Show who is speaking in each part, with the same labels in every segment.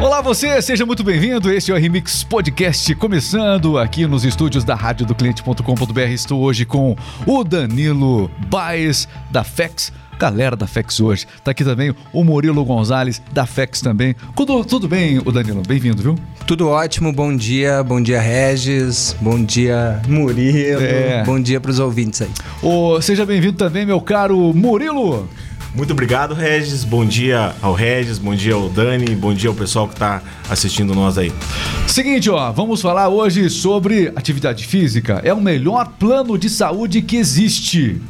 Speaker 1: Olá você, seja muito bem-vindo. Este é o Remix Podcast começando aqui nos estúdios da rádio do cliente.com.br. Estou hoje com o Danilo Baez da FEX. Galera da FEX hoje. Tá aqui também o Murilo Gonzalez da FEX também. Tudo, tudo bem, o Danilo? Bem-vindo, viu?
Speaker 2: Tudo ótimo, bom dia, bom dia Regis, bom dia Murilo,
Speaker 1: É.
Speaker 2: bom dia para os ouvintes aí.
Speaker 1: Ô, seja bem-vindo também, meu caro Murilo.
Speaker 3: Muito obrigado, Regis. Bom dia ao Regis, bom dia ao Dani, bom dia ao pessoal que está assistindo nós aí.
Speaker 1: Seguinte, ó, vamos falar hoje sobre atividade física. É o melhor plano de saúde que existe.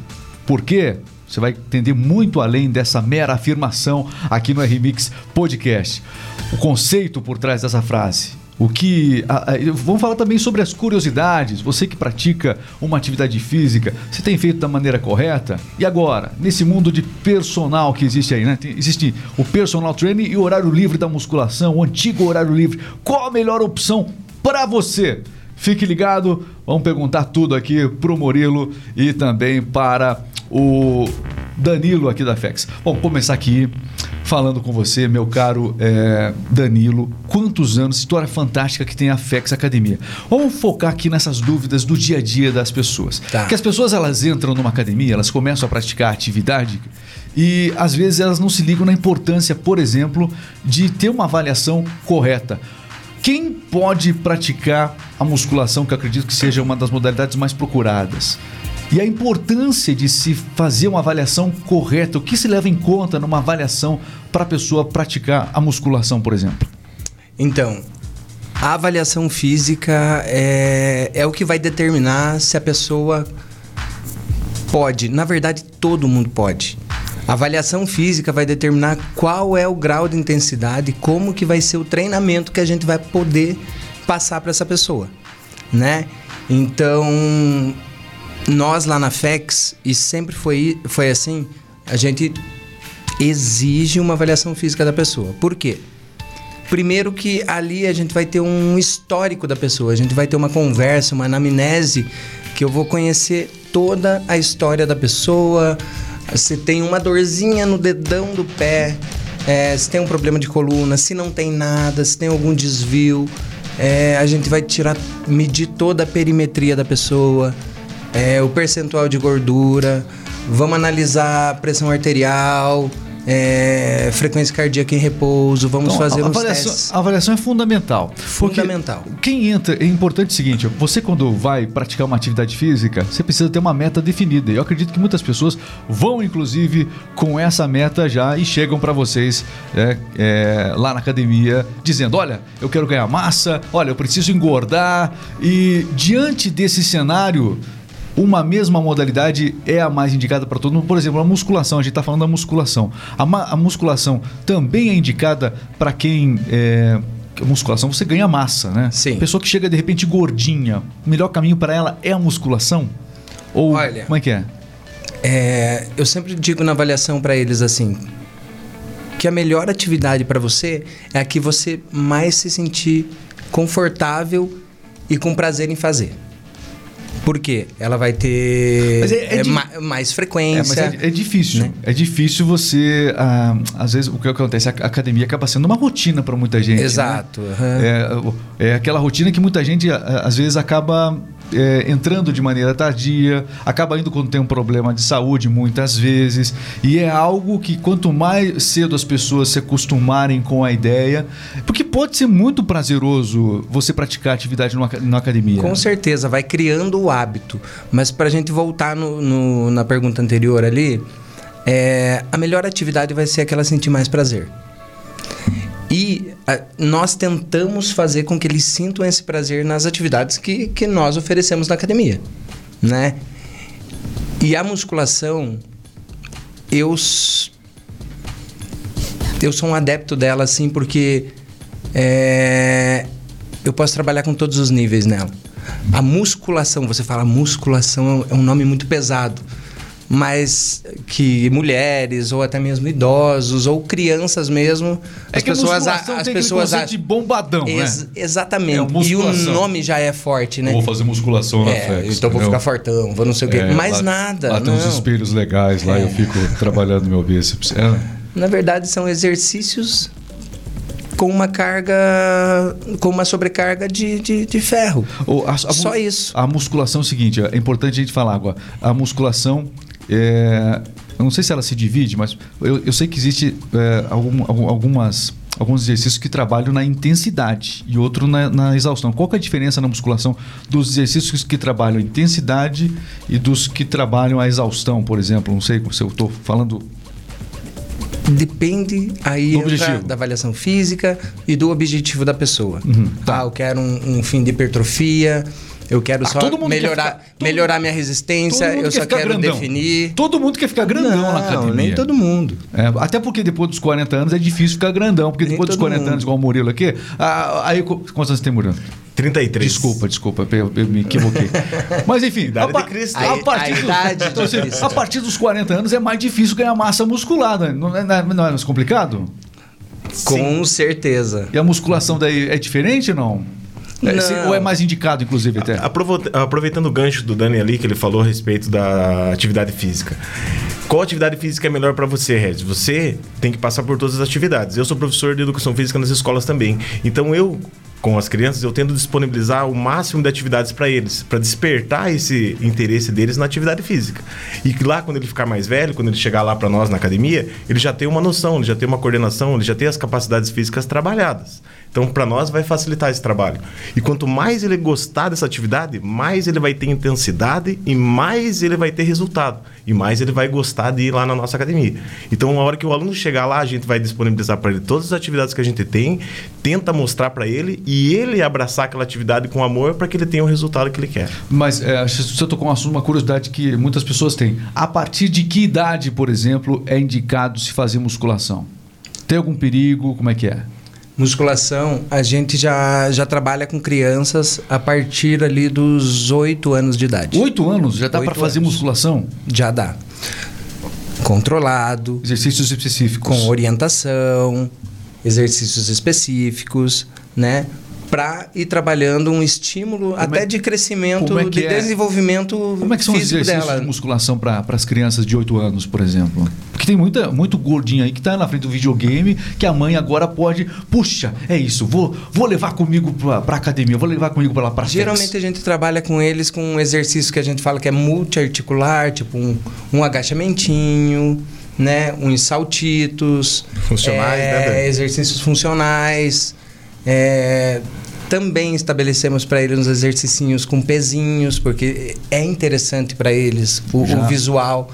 Speaker 1: Por quê? Você vai entender muito além dessa mera afirmação aqui no RMix Podcast. O conceito por trás dessa frase. O que. a- a- vamos falar também sobre as curiosidades. Você que pratica uma atividade física, você tem feito da maneira correta? E agora, nesse mundo de personal que existe aí, né? Tem- existe o personal training e o horário livre da musculação, o antigo horário livre. Qual a melhor opção para você? Fique ligado, vamos perguntar tudo aqui pro Murilo e também para o Danilo aqui da FEX. Bom, começar aqui falando com você, meu caro é, Danilo. Quantos anos, história fantástica que tem a FEX Academia. Vamos focar aqui nessas dúvidas do dia a dia das pessoas.
Speaker 2: Tá.
Speaker 1: Que as pessoas elas entram numa academia, elas começam a praticar atividade e às vezes elas não se ligam na importância, por exemplo, de ter uma avaliação correta. Quem pode praticar a musculação, que eu acredito que seja uma das modalidades mais procuradas? E a importância de se fazer uma avaliação correta, o que se leva em conta numa avaliação para a pessoa praticar a musculação, por exemplo?
Speaker 2: Então, a avaliação física é, é o que vai determinar se a pessoa pode. Na verdade, todo mundo pode. A avaliação física vai determinar qual é o grau de intensidade, como que vai ser o treinamento que a gente vai poder passar para essa pessoa, né? Então, nós lá na FEX, e sempre foi, foi assim, a gente exige uma avaliação física da pessoa. Por quê? Primeiro que ali a gente vai ter um histórico da pessoa, a gente vai ter uma conversa, uma anamnese, que eu vou conhecer toda a história da pessoa. Se tem uma dorzinha no dedão do pé, é, se tem um problema de coluna, se não tem nada, se tem algum desvio, é, a gente vai tirar, medir toda a perimetria da pessoa, é, o percentual de gordura, vamos analisar a pressão arterial, é, frequência cardíaca em repouso, vamos
Speaker 1: Então,
Speaker 2: fazer
Speaker 1: a,
Speaker 2: uns
Speaker 1: avaliação,
Speaker 2: testes.
Speaker 1: a avaliação é fundamental.
Speaker 2: Fundamental.
Speaker 1: Quem entra, é importante o seguinte: você, quando vai praticar uma atividade física, você precisa ter uma meta definida. E eu acredito que muitas pessoas vão, inclusive, com essa meta já e chegam para vocês é, é, lá na academia dizendo: Olha, eu quero ganhar massa, olha, eu preciso engordar. E diante desse cenário, uma mesma modalidade é a mais indicada para todo mundo. Por exemplo, a musculação, a gente está falando da musculação. A, a musculação também é indicada para quem. É, a musculação você ganha massa, né?
Speaker 2: Sim.
Speaker 1: Pessoa que chega de repente gordinha, o melhor caminho para ela é a musculação? Ou
Speaker 2: Olha.
Speaker 1: como é que é?
Speaker 2: É, eu sempre digo na avaliação para eles assim que a melhor atividade para você é a que você mais se sentir confortável e com prazer em fazer. Por quê? Ela vai ter
Speaker 1: é- é
Speaker 2: é, ma- mais
Speaker 1: É,
Speaker 2: frequência.
Speaker 1: mas é, é difícil.
Speaker 2: né?
Speaker 1: É difícil você. ah, às vezes, o que acontece? A academia acaba sendo uma rotina para muita gente. né?
Speaker 2: Exato. aham.
Speaker 1: É, o- é aquela rotina que muita gente às vezes acaba é, entrando de maneira tardia, acaba indo quando tem um problema de saúde muitas vezes, e é algo que quanto mais cedo as pessoas se acostumarem com a ideia, porque pode ser muito prazeroso você praticar atividade numa academia.
Speaker 2: Com certeza, vai criando o hábito. Mas para a gente voltar no- no- na pergunta anterior ali, é, a melhor atividade vai ser aquela sentir mais prazer. E a- nós tentamos fazer com que eles sintam esse prazer nas atividades que, que nós oferecemos na academia, né? E a musculação, eu eu sou um adepto dela assim porque é, eu posso trabalhar com todos os níveis nela. A musculação, você fala musculação é um nome muito pesado, mas que mulheres ou até mesmo idosos ou crianças mesmo,
Speaker 1: É
Speaker 2: as
Speaker 1: que
Speaker 2: pessoas a- as
Speaker 1: tem
Speaker 2: pessoas
Speaker 1: de bombadão,
Speaker 2: Ex-
Speaker 1: né?
Speaker 2: Exatamente.
Speaker 1: É,
Speaker 2: e o nome já é forte, né?
Speaker 1: Vou fazer musculação na
Speaker 2: É,
Speaker 1: FEX.
Speaker 2: então vou ficar fortão, vou não sei o quê.
Speaker 1: É,
Speaker 2: Mais
Speaker 1: lá-
Speaker 2: nada.
Speaker 1: Lá tem uns
Speaker 2: não.
Speaker 1: espelhos legais, lá eu fico trabalhando meu bíceps. É.
Speaker 2: Na verdade, são exercícios com uma carga, com uma sobrecarga de, de, de ferro.
Speaker 1: O- a- a
Speaker 2: Só isso.
Speaker 1: A musculação é o seguinte, é importante a gente falar agora. A musculação, é, eu não sei se ela se divide, mas eu, eu sei que existe é, algum- algum- algumas, alguns exercícios que trabalham na intensidade e outro na, na exaustão. Qual é a diferença na musculação dos exercícios que trabalham a intensidade e dos que trabalham a exaustão, por exemplo? Não sei se eu estou falando...
Speaker 2: Depende aí da avaliação física e do objetivo da pessoa.
Speaker 1: Uhum, tá.
Speaker 2: Ah, eu quero um, um fim de hipertrofia, eu quero
Speaker 1: Ah,
Speaker 2: só
Speaker 1: todo mundo quer
Speaker 2: melhorar,
Speaker 1: ficar- todo-
Speaker 2: melhorar minha resistência,
Speaker 1: Todo mundo
Speaker 2: eu
Speaker 1: quer
Speaker 2: só
Speaker 1: ficar
Speaker 2: quero
Speaker 1: grandão.
Speaker 2: definir.
Speaker 1: Todo mundo quer ficar grandão na academia.
Speaker 2: Não, nem todo mundo.
Speaker 1: É, até porque depois dos 40 anos é difícil ficar grandão, porque
Speaker 2: Nem
Speaker 1: depois dos
Speaker 2: todo
Speaker 1: 40
Speaker 2: mundo.
Speaker 1: anos, igual o Murilo aqui, aí qu- quantos anos tem Murilo?
Speaker 3: 33.
Speaker 1: Desculpa, desculpa, eu, eu me equivoquei. Mas enfim,
Speaker 3: Idade
Speaker 1: a, pa-
Speaker 3: de Cristo.
Speaker 1: a
Speaker 2: A-
Speaker 1: partir
Speaker 2: a
Speaker 1: dos-
Speaker 2: idade de
Speaker 1: então, assim, a partir dos 40 anos é mais difícil ganhar massa muscular, né? não é, não é- não é mais complicado?
Speaker 2: Com certeza.
Speaker 1: E a musculação daí é diferente ou não? É, se- ou é mais indicado, inclusive, até?
Speaker 3: Aproveitando o gancho do Dani ali, que ele falou a respeito da atividade física. Qual atividade física é melhor para você, Regis? Você tem que passar por todas as atividades. Eu sou professor de educação física nas escolas também. Então eu, com as crianças, eu tento disponibilizar o máximo de atividades para eles, para despertar esse interesse deles na atividade física. E que lá, quando ele ficar mais velho, quando ele chegar lá para nós na academia, ele já tem uma noção, ele já tem uma coordenação, ele já tem as capacidades físicas trabalhadas. Então, para nós, vai facilitar esse trabalho. E quanto mais ele gostar dessa atividade, mais ele vai ter intensidade e mais ele vai ter resultado. E mais ele vai gostar de ir lá na nossa academia. Então, a hora que o aluno chegar lá, a gente vai disponibilizar para ele todas as atividades que a gente tem, tenta mostrar para ele e ele abraçar aquela atividade com amor para que ele tenha o resultado que ele quer.
Speaker 1: Mas é, você tocou um assunto, uma curiosidade que muitas pessoas têm. A partir de que idade, por exemplo, é indicado se fazer musculação? Tem algum perigo? Como é que é?
Speaker 2: Musculação, a gente já, já trabalha com crianças a partir ali dos 8 anos de idade.
Speaker 1: Oito anos já dá
Speaker 2: Oito
Speaker 1: para fazer musculação?
Speaker 2: Já dá. Controlado,
Speaker 1: Exercícios específicos.
Speaker 2: com orientação, exercícios específicos, né? Para ir trabalhando um estímulo
Speaker 1: Como
Speaker 2: até
Speaker 1: é-
Speaker 2: de crescimento,
Speaker 1: é
Speaker 2: de
Speaker 1: é?
Speaker 2: desenvolvimento
Speaker 1: Como é que são os exercícios
Speaker 2: dela.
Speaker 1: de musculação para as crianças de 8 anos, por exemplo? Porque tem muita, muito gordinho aí que tá na frente do videogame que a mãe agora pode, puxa, é isso, vou, vou levar comigo para academia, vou levar comigo para lá para
Speaker 2: Geralmente a gente trabalha com eles com um exercício que a gente fala que é multiarticular, tipo um, um agachamentinho, né? Uns saltitos.
Speaker 3: Funcionais,
Speaker 2: é,
Speaker 3: né?
Speaker 2: Exercícios funcionais. É, também estabelecemos para eles uns exercicinhos com pezinhos, porque é interessante para eles o, o visual.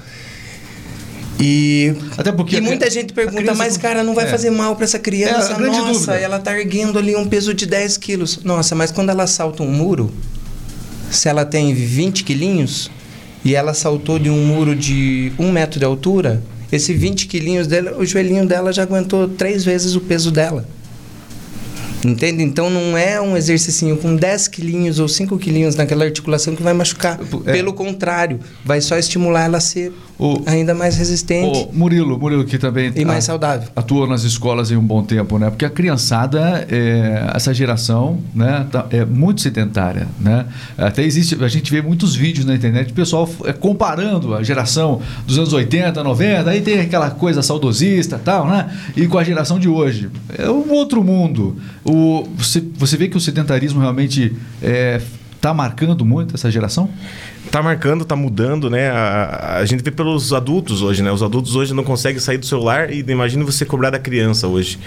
Speaker 2: E,
Speaker 1: Até porque
Speaker 2: e muita gente pergunta, mas cara, não vai
Speaker 1: é.
Speaker 2: fazer mal para essa criança?
Speaker 1: É,
Speaker 2: Nossa,
Speaker 1: dúvida.
Speaker 2: ela tá erguendo ali um peso de 10 quilos. Nossa, mas quando ela salta um muro, se ela tem 20 quilinhos e ela saltou de um muro de um metro de altura, esse 20 quilinhos dela, o joelhinho dela já aguentou três vezes o peso dela. Entende? Então não é um exercício com 10 quilinhos ou 5 quilinhos naquela articulação que vai machucar.
Speaker 1: É.
Speaker 2: Pelo contrário, vai só estimular ela a ser
Speaker 1: O-
Speaker 2: ainda mais resistente
Speaker 1: Ô, Murilo, Murilo que também
Speaker 2: e mais
Speaker 1: ah,
Speaker 2: saudável.
Speaker 1: atuou nas escolas em um bom tempo, né? Porque a criançada, é, essa geração, né, tá- é muito sedentária, né? Até existe, a gente vê muitos vídeos na internet de pessoal é, comparando a geração dos anos 80, 90, aí tem aquela coisa saudosista e tal, né? E com a geração de hoje. É um outro mundo. O, você, você vê que o sedentarismo realmente está marcando muito essa geração?
Speaker 3: Tá marcando, tá mudando, né? A, a gente vê pelos adultos hoje, né? Os adultos hoje não conseguem sair do celular e imagine você cobrar da criança hoje.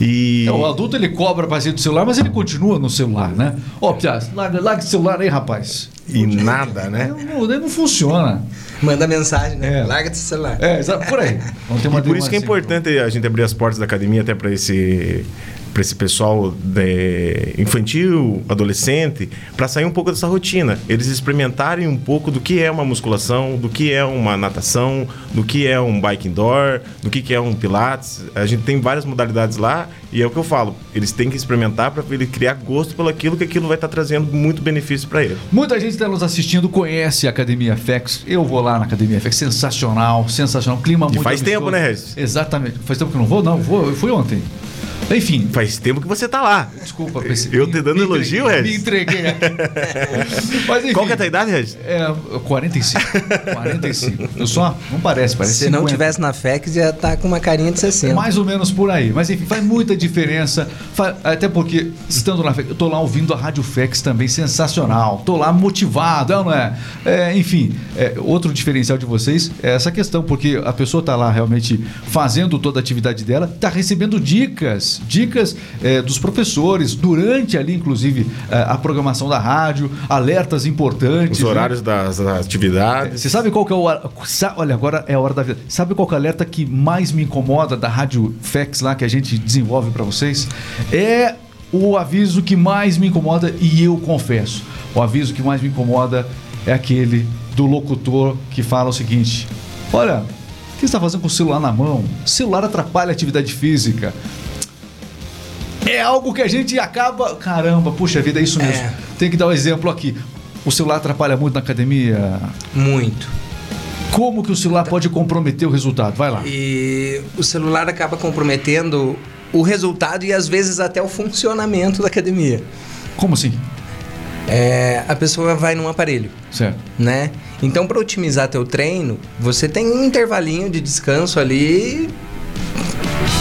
Speaker 3: E
Speaker 1: É, o adulto ele cobra para sair do celular, mas ele continua no celular, né? Ó, Piaz, larga, larga esse celular aí, rapaz.
Speaker 3: E nada, né?
Speaker 1: Não, não, não funciona.
Speaker 2: Manda mensagem, né?
Speaker 1: É.
Speaker 2: Larga desse celular.
Speaker 1: É, exato, por aí. Vamos ter uma
Speaker 3: E por isso que é
Speaker 1: assim.
Speaker 3: importante a gente abrir as portas da academia até para esse para esse pessoal de infantil, adolescente, para sair um pouco dessa rotina. Eles experimentarem um pouco do que é uma musculação, do que é uma natação, do que é um bike indoor, do que é um pilates. A gente tem várias modalidades lá e é o que eu falo. Eles têm que experimentar para ele criar gosto pelo aquilo que aquilo vai estar trazendo muito benefício para ele.
Speaker 1: Muita gente está nos assistindo, conhece a Academia FX. Eu vou lá na Academia FX, sensacional, sensacional. Clima muito
Speaker 3: faz
Speaker 1: amistoso.
Speaker 3: tempo, né, Regis?
Speaker 1: Exatamente. Faz tempo que eu não vou? Não, vou. Eu fui ontem. Enfim.
Speaker 3: Faz tempo que você tá lá.
Speaker 1: Desculpa,
Speaker 3: pensei, Eu te dando elogio, Regis?
Speaker 1: Me entreguei.
Speaker 3: Mas, enfim, Qual que é a tua idade, Regis?
Speaker 1: É, 45. 45. Eu só, não parece, parece
Speaker 2: Se 50. não tivesse na FEX, ia estar tá com uma carinha de 60.
Speaker 1: Mais ou menos por aí. Mas enfim, faz muita diferença. Até porque, estando na FEX, eu tô lá ouvindo a Rádio FEX também, sensacional. Tô lá motivado, não é? é enfim, é, outro diferencial de vocês é essa questão, porque a pessoa tá lá realmente fazendo toda a atividade dela, tá recebendo dicas dicas, é, dos professores, durante ali, inclusive, é, a programação da rádio, alertas importantes.
Speaker 3: Os né? horários né? das, das, atividades.
Speaker 1: Você sabe qual que é o. Olha, agora é a hora da vida. Sabe qual que é o alerta que mais me incomoda da Rádio FEX lá que a gente desenvolve para vocês? É o aviso que mais me incomoda e eu confesso. O aviso que mais me incomoda é aquele do locutor que fala o seguinte: Olha, o que você está fazendo com o celular na mão? O celular atrapalha a atividade física é algo que a gente acaba. Caramba, puxa vida, é isso mesmo. É. Tem que dar um exemplo aqui. O celular atrapalha muito na academia?
Speaker 2: Muito.
Speaker 1: Como que o celular pode comprometer o resultado? Vai lá.
Speaker 2: E o celular acaba comprometendo o resultado e às vezes até o funcionamento da academia.
Speaker 1: Como assim?
Speaker 2: É, a pessoa vai num aparelho.
Speaker 1: Certo.
Speaker 2: Né? Então, para otimizar teu treino, você tem um intervalinho de descanso ali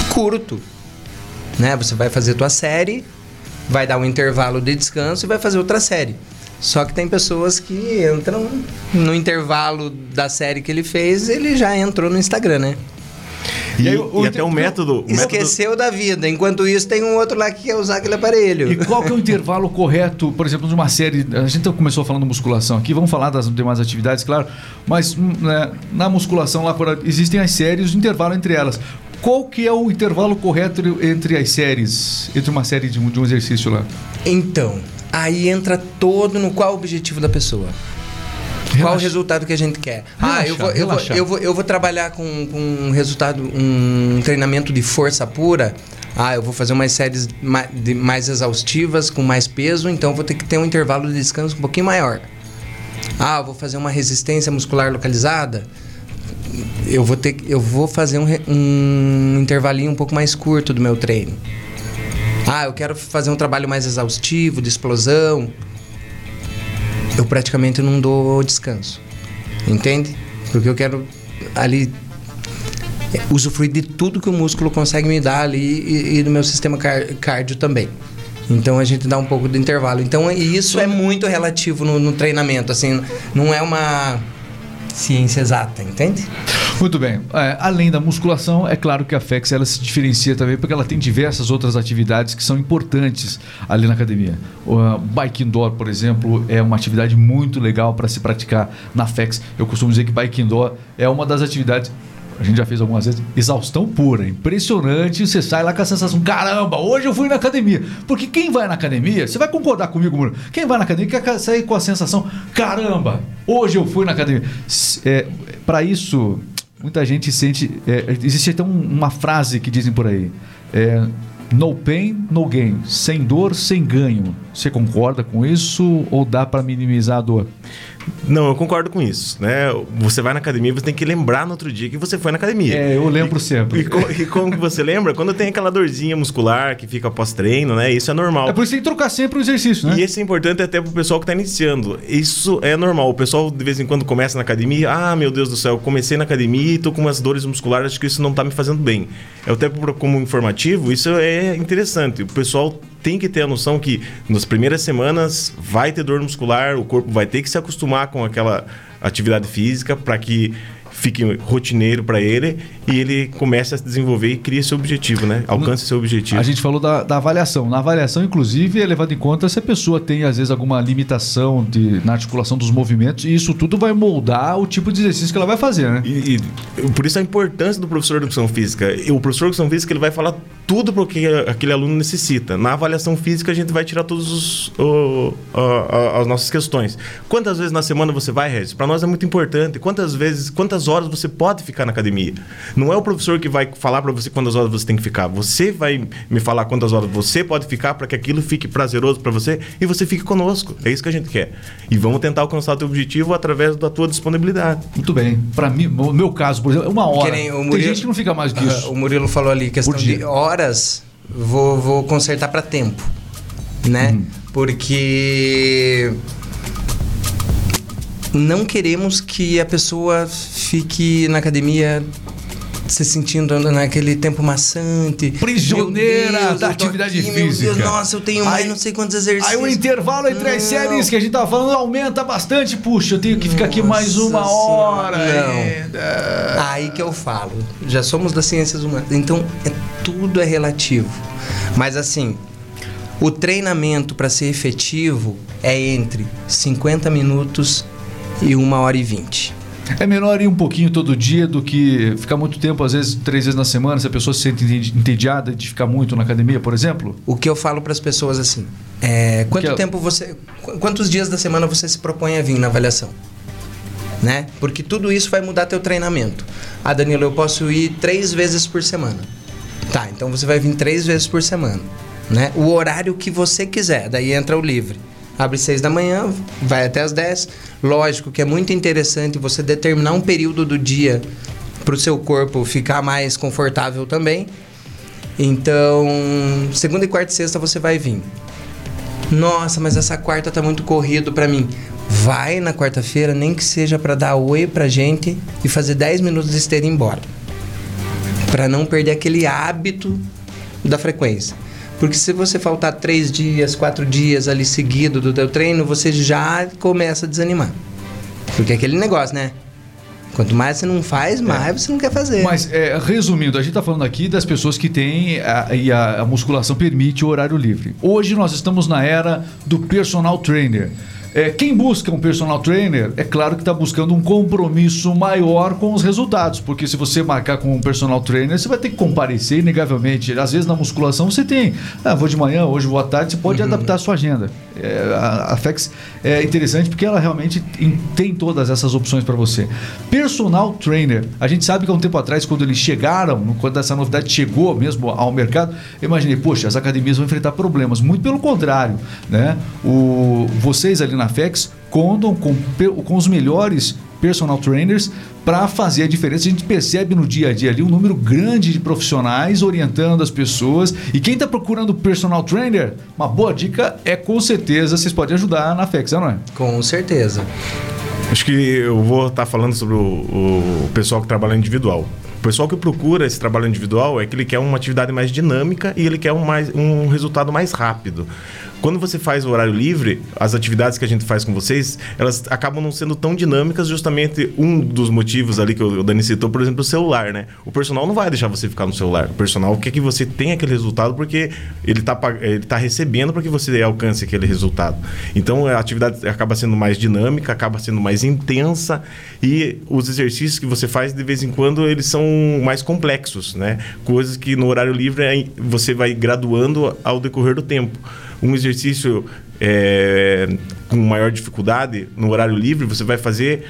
Speaker 2: curto né? Você vai fazer tua série, vai dar um intervalo de descanso e vai fazer outra série. Só que tem pessoas que entram no intervalo da série que ele fez, ele já entrou no Instagram, né?
Speaker 3: E, e, o, e até o método.
Speaker 2: Esqueceu método... da vida. Enquanto isso, tem um outro lá que quer usar aquele aparelho.
Speaker 1: E qual que é o intervalo correto, por exemplo, de uma série. A gente começou falando musculação aqui, vamos falar das demais atividades, claro. Mas hum, né, na musculação lá existem as séries, o intervalo entre elas. Qual que é o intervalo correto entre as séries, entre uma série de um, de um exercício lá?
Speaker 2: Então, aí entra todo no qual o objetivo da pessoa. Relaxa. Qual o resultado que a gente quer? Relaxa, ah, eu vou, eu vou, eu, vou, eu vou trabalhar com, com um resultado, um treinamento de força pura. Ah, eu vou fazer umas séries mais, mais exaustivas, com mais peso, então vou ter que ter um intervalo de descanso um pouquinho maior. Ah, eu vou fazer uma resistência muscular localizada eu vou ter eu vou fazer um, um intervalinho um pouco mais curto do meu treino. Ah, eu quero fazer um trabalho mais exaustivo, de explosão. Eu praticamente não dou descanso. Entende? Porque eu quero ali usufruir de tudo que o músculo consegue me dar ali e, e do meu sistema car cardio também. Então a gente dá um pouco de intervalo. Então isso é muito relativo no, no treinamento. Assim, não é uma ciência exata, entende?
Speaker 1: Muito bem. É, além da musculação, é claro que a FEX ela se diferencia também porque ela tem diversas outras atividades que são importantes ali na academia. O bike indoor, por exemplo, é uma atividade muito legal para se praticar na FEX. Eu costumo dizer que bike indoor é uma das atividades a gente já fez algumas vezes, exaustão pura, impressionante. Você sai lá com a sensação: caramba, hoje eu fui na academia. Porque quem vai na academia, você vai concordar comigo, Muro? Quem vai na academia quer sair com a sensação: caramba, hoje eu fui na academia. É, Para isso, muita gente sente. É, existe até um, uma frase que dizem por aí: é, no pain, no gain. Sem dor, sem ganho. Você concorda com isso ou dá para minimizar a dor?
Speaker 3: Não, eu concordo com isso, né? Você vai na academia, você tem que lembrar no outro dia que você foi na academia.
Speaker 1: É, eu lembro e, sempre.
Speaker 3: E, e, como você lembra? Quando tem aquela dorzinha muscular que fica após treino, né? Isso é normal.
Speaker 1: É por isso que tem que trocar sempre o exercício, né?
Speaker 3: E isso é importante até pro pessoal que tá iniciando. Isso é normal. O pessoal de vez em quando começa na academia, ah, meu Deus do céu, comecei na academia e tô com umas dores musculares, acho que isso não tá me fazendo bem. É até como informativo, isso é interessante. O pessoal tem que ter a noção que nas primeiras semanas vai ter dor muscular, o corpo vai ter que se acostumar com aquela atividade física para que fique rotineiro para ele e ele começa a se desenvolver e cria seu objetivo, né? Alcance seu objetivo.
Speaker 1: A gente falou da, da, avaliação. Na avaliação, inclusive, é levado em conta se a pessoa tem, às vezes, alguma limitação de, na articulação dos movimentos e isso tudo vai moldar o tipo de exercício que ela vai fazer, né?
Speaker 3: E, e por isso a importância do professor de educação física. O professor de educação física ele vai falar tudo para o que aquele aluno necessita. Na avaliação física, a gente vai tirar todas as nossas questões. Quantas vezes na semana você vai, Regis? Para nós é muito importante. Quantas vezes, quantas horas você pode ficar na academia? Não é o professor que vai falar para você quantas horas você tem que ficar. Você vai me falar quantas horas você pode ficar para que aquilo fique prazeroso para você e você fique conosco. É isso que a gente quer. E vamos tentar alcançar o teu objetivo através da tua disponibilidade.
Speaker 1: Muito bem. Para mim, no meu caso, por exemplo, é uma hora. Murilo, Tem gente que não fica mais que isso.
Speaker 2: Uh, o Murilo falou ali questão de horas vou, vou consertar para tempo, né?
Speaker 1: Uhum.
Speaker 2: Porque não queremos que a pessoa fique na academia se sentindo naquele tempo maçante.
Speaker 1: Prisioneira
Speaker 2: Deus,
Speaker 1: da atividade
Speaker 2: aqui,
Speaker 1: física.
Speaker 2: Deus, nossa, eu tenho mais
Speaker 1: Aí-
Speaker 2: não sei quantos exercícios.
Speaker 1: Aí o intervalo entre as
Speaker 2: Não.
Speaker 1: séries que a gente tava falando aumenta bastante. Puxa, eu tenho que ficar aqui mais
Speaker 2: Nossa
Speaker 1: uma hora.
Speaker 2: Senhora, não.
Speaker 1: ainda.
Speaker 2: Aí que eu falo. Já somos das ciências humanas. Então, é, tudo é relativo. Mas assim, o treinamento para ser efetivo é entre 50 minutos e 1 hora e 20.
Speaker 1: É melhor ir um pouquinho todo dia do que ficar muito tempo, às vezes três vezes na semana, se a pessoa se sente entediada de ficar muito na academia, por exemplo.
Speaker 2: O que eu falo para as pessoas assim, é, quanto
Speaker 1: Que é-
Speaker 2: tempo você, qu- quantos dias da semana você se propõe a vir na avaliação? Né? Porque tudo isso vai mudar teu treinamento. Ah, Danilo, eu posso ir três vezes por semana. Tá, então você vai vir três vezes por semana, né? O horário que você quiser, daí entra o livre. Abre seis da manhã, vai até as 10. Lógico que é muito interessante você determinar um período do dia para o seu corpo ficar mais confortável também. Então, segunda e quarta e sexta você vai vir. Nossa, mas essa quarta tá muito corrido pra mim. Vai na quarta-feira, nem que seja pra dar oi pra gente e fazer 10 minutos de esteira e embora. Pra não perder aquele hábito da frequência. Porque se você faltar três dias, quatro dias ali seguido do teu treino, você já começa a desanimar. Porque é aquele negócio, né? Quanto mais você não faz, mais você não quer fazer.
Speaker 1: Mas, é, resumindo, a gente está falando aqui das pessoas que têm a, e a, a musculação permite o horário livre. Hoje nós estamos na era do personal trainer. É, quem busca um personal trainer, é claro que está buscando um compromisso maior com os resultados, porque se você marcar com um personal trainer, você vai ter que comparecer inegavelmente. Às vezes na musculação você tem, ah, vou de manhã, hoje vou à tarde, você pode adaptar a sua agenda. É, a, FEX é interessante porque ela realmente em- tem todas essas opções para você. Personal trainer, a gente sabe que há um tempo atrás, quando eles chegaram, quando essa novidade chegou mesmo ao mercado, eu imaginei, poxa, as academias vão enfrentar problemas. Muito pelo contrário, né? O, vocês ali na FEX contam com, com os melhores personal trainers para fazer a diferença. A gente percebe no dia a dia ali um número grande de profissionais orientando as pessoas. E quem está procurando personal trainer, uma boa dica é com certeza vocês podem ajudar na FEX, não é?
Speaker 2: Com certeza.
Speaker 3: Acho que eu vou estar falando sobre o, o pessoal que trabalha individual. O pessoal que procura esse trabalho individual é que ele quer uma atividade mais dinâmica e ele quer um, mais, um resultado mais rápido. Quando você faz o horário livre, as atividades que a gente faz com vocês, elas acabam não sendo tão dinâmicas, justamente um dos motivos ali que o Dani citou, por exemplo, o celular, né? O personal não vai deixar você ficar no celular. O personal quer que você tenha aquele resultado porque ele está ele tá recebendo para que você alcance aquele resultado. Então a atividade acaba sendo mais dinâmica, acaba sendo mais intensa e os exercícios que você faz de vez em quando eles são mais complexos, né? Coisas que no horário livre você vai graduando ao decorrer do tempo. Um exercício é, com maior dificuldade no horário livre você vai fazer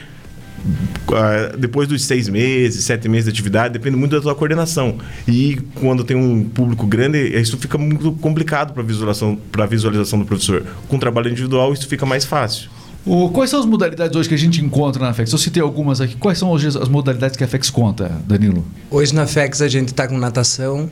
Speaker 3: ah, depois dos seis meses, sete meses de atividade, depende muito da tua coordenação. E quando tem um público grande, isso fica muito complicado para visualização, para visualização do professor. Com trabalho individual, isso fica mais fácil.
Speaker 1: O- quais são as modalidades hoje que a gente encontra na FEX? Eu citei algumas aqui. Quais são hoje as modalidades que a FEX conta, Danilo?
Speaker 2: Hoje na FEX a gente tá com natação,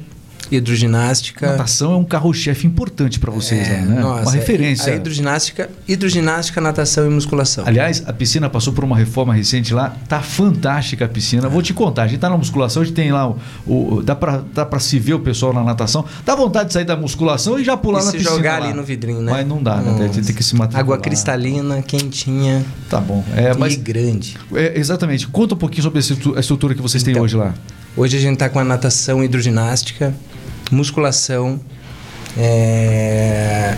Speaker 2: hidroginástica.
Speaker 1: Natação é um carro-chefe importante para vocês,
Speaker 2: É,
Speaker 1: né?
Speaker 2: nossa,
Speaker 1: Uma referência.
Speaker 2: A hidroginástica, hidroginástica, natação e musculação.
Speaker 1: Aliás, a piscina passou por uma reforma recente lá, tá fantástica a piscina. Vou te contar, a gente tá na musculação, a gente tem lá o. o- dá, pra, dá pra se ver o pessoal na natação. Dá vontade de sair da musculação e já pular
Speaker 2: e
Speaker 1: na
Speaker 2: se
Speaker 1: piscina.
Speaker 2: jogar
Speaker 1: lá.
Speaker 2: ali no vidrinho, né?
Speaker 1: Mas não dá, né? Tem, tem que se matricular.
Speaker 2: Água cristalina, quentinha
Speaker 1: Tá bom. É, mas,
Speaker 2: e grande.
Speaker 1: é, exatamente. Conta um pouquinho sobre a estrutu- a estrutura que vocês têm
Speaker 2: Então,
Speaker 1: hoje lá.
Speaker 2: Hoje a gente tá com a natação, hidroginástica, musculação, é,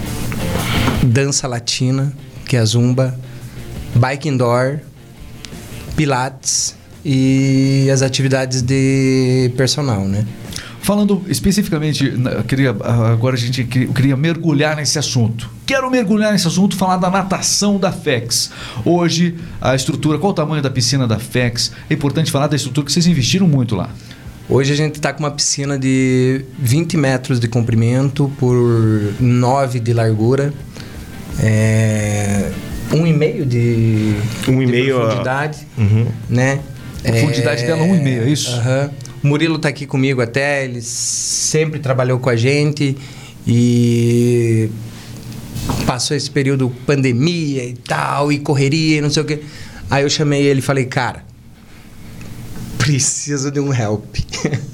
Speaker 2: dança latina, que é a zumba, bike indoor, pilates e as atividades de personal, né?
Speaker 1: Falando especificamente, queria, agora a gente que- eu queria mergulhar nesse assunto. Quero mergulhar nesse assunto, falar da natação da FEX. Hoje, a estrutura, qual o tamanho da piscina da FEX? É importante falar da estrutura que vocês investiram muito lá.
Speaker 2: Hoje a gente está com uma piscina de 20 metros de comprimento por 9 de largura. É, um e meio de,
Speaker 3: Um e
Speaker 2: de
Speaker 3: meio a-
Speaker 2: profundidade,
Speaker 3: Uhum.
Speaker 2: né?
Speaker 1: Profundidade dela, um e meio, é isso?
Speaker 2: Aham. O Murilo tá aqui comigo até, ele sempre trabalhou com a gente e passou esse período pandemia e tal, e correria e não sei o quê. Aí eu chamei ele e falei, cara, preciso de um help.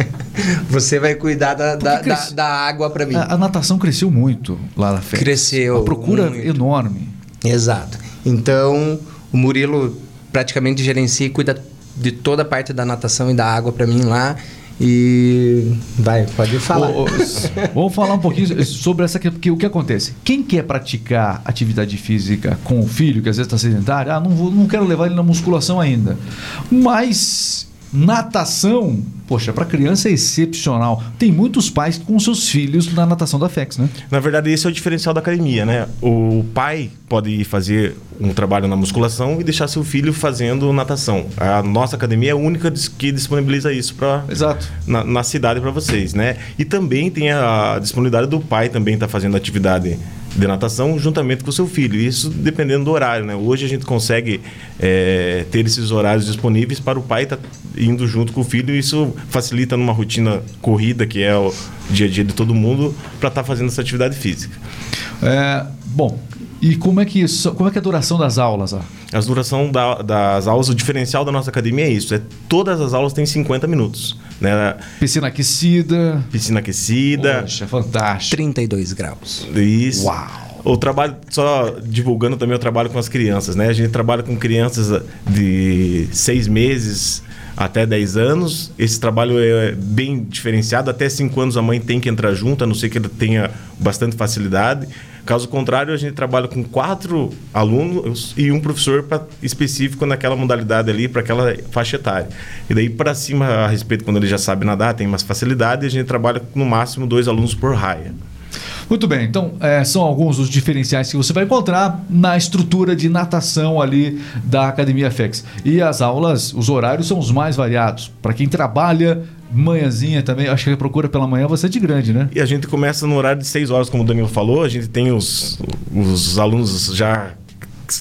Speaker 2: Você vai cuidar da, da, da, da água para mim.
Speaker 1: A, a, natação cresceu muito lá na FEX.
Speaker 2: Cresceu.
Speaker 1: A procura muito. enorme.
Speaker 2: Exato. Então, o Murilo praticamente gerencia e cuida de toda a parte da natação e da água para mim lá. E vai, pode falar.
Speaker 1: vamos falar um pouquinho sobre essa porque o que acontece? Quem quer praticar atividade física com o filho, que às vezes está sedentário, ah, não, vou, não quero levar ele na musculação ainda. Mas Natação, poxa, para criança é excepcional. Tem muitos pais com seus filhos na natação da FEX, né?
Speaker 3: Na verdade, esse é o diferencial da academia, né? O pai pode fazer um trabalho na musculação e deixar seu filho fazendo natação. A nossa academia é a única que disponibiliza isso para na, na, cidade para vocês, né? E também tem a disponibilidade do pai também estar tá fazendo atividade de natação juntamente com o seu filho. Isso dependendo do horário, né? Hoje a gente consegue é, ter esses horários disponíveis para o pai estar tá indo junto com o filho. E isso facilita numa rotina corrida, que é o dia a dia de todo mundo, para estar tá fazendo essa atividade física.
Speaker 1: É, bom, e como é que isso, como é que é a duração das aulas? Ó?
Speaker 3: A duração da, das aulas, o diferencial da nossa academia é isso, é todas as aulas têm 50 minutos. Né?
Speaker 1: Piscina aquecida.
Speaker 3: Piscina aquecida.
Speaker 1: Poxa, fantástico.
Speaker 2: 32 graus.
Speaker 3: Isso.
Speaker 1: Uau.
Speaker 3: O trabalho, só divulgando também o trabalho com as crianças, né? A gente trabalha com crianças de seis meses até 10 anos. Esse trabalho é bem diferenciado. Até 5 anos a mãe tem que entrar junto, a não ser que ele tenha bastante facilidade. Caso contrário, a gente trabalha com quatro alunos e um professor pra, específico naquela modalidade ali, para aquela faixa etária. E daí para cima, a respeito, quando ele já sabe nadar, tem mais facilidade, a gente trabalha no máximo dois alunos por raia.
Speaker 1: Muito bem, então é, são alguns dos diferenciais que você vai encontrar na estrutura de natação ali da Academia FEX. E as aulas, os horários são os mais variados. Para quem trabalha manhãzinha também, acho que a procura pela manhã vai ser de grande, né?
Speaker 3: E a gente começa no horário de 6 horas, como o Danilo falou, a gente tem os, os alunos já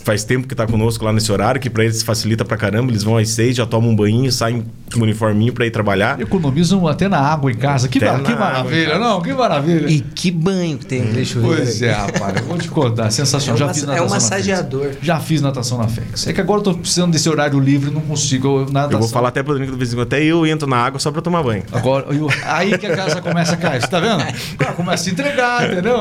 Speaker 3: faz tempo que está conosco lá nesse horário, que para eles facilita para caramba. Eles vão às seis, já tomam um banho, saem com um uniforminho para ir trabalhar.
Speaker 1: Economizam até na água em casa. Que, mar... que maravilha, não? Que maravilha.
Speaker 2: E que banho que tem aquele chuveiro.
Speaker 1: Pois é, rapaz. Eu vou te contar. Sensacional. É
Speaker 2: já fiz natação. É um massageador.
Speaker 1: Já fiz natação na FEX. É que agora eu tô precisando desse horário livre, não consigo natação.
Speaker 3: Eu vou falar até pro Domingos do vizinho, até eu entro na água só para tomar banho.
Speaker 1: Agora, eu... aí que a casa começa a cair. Você tá vendo? Começa a se entregar, entendeu?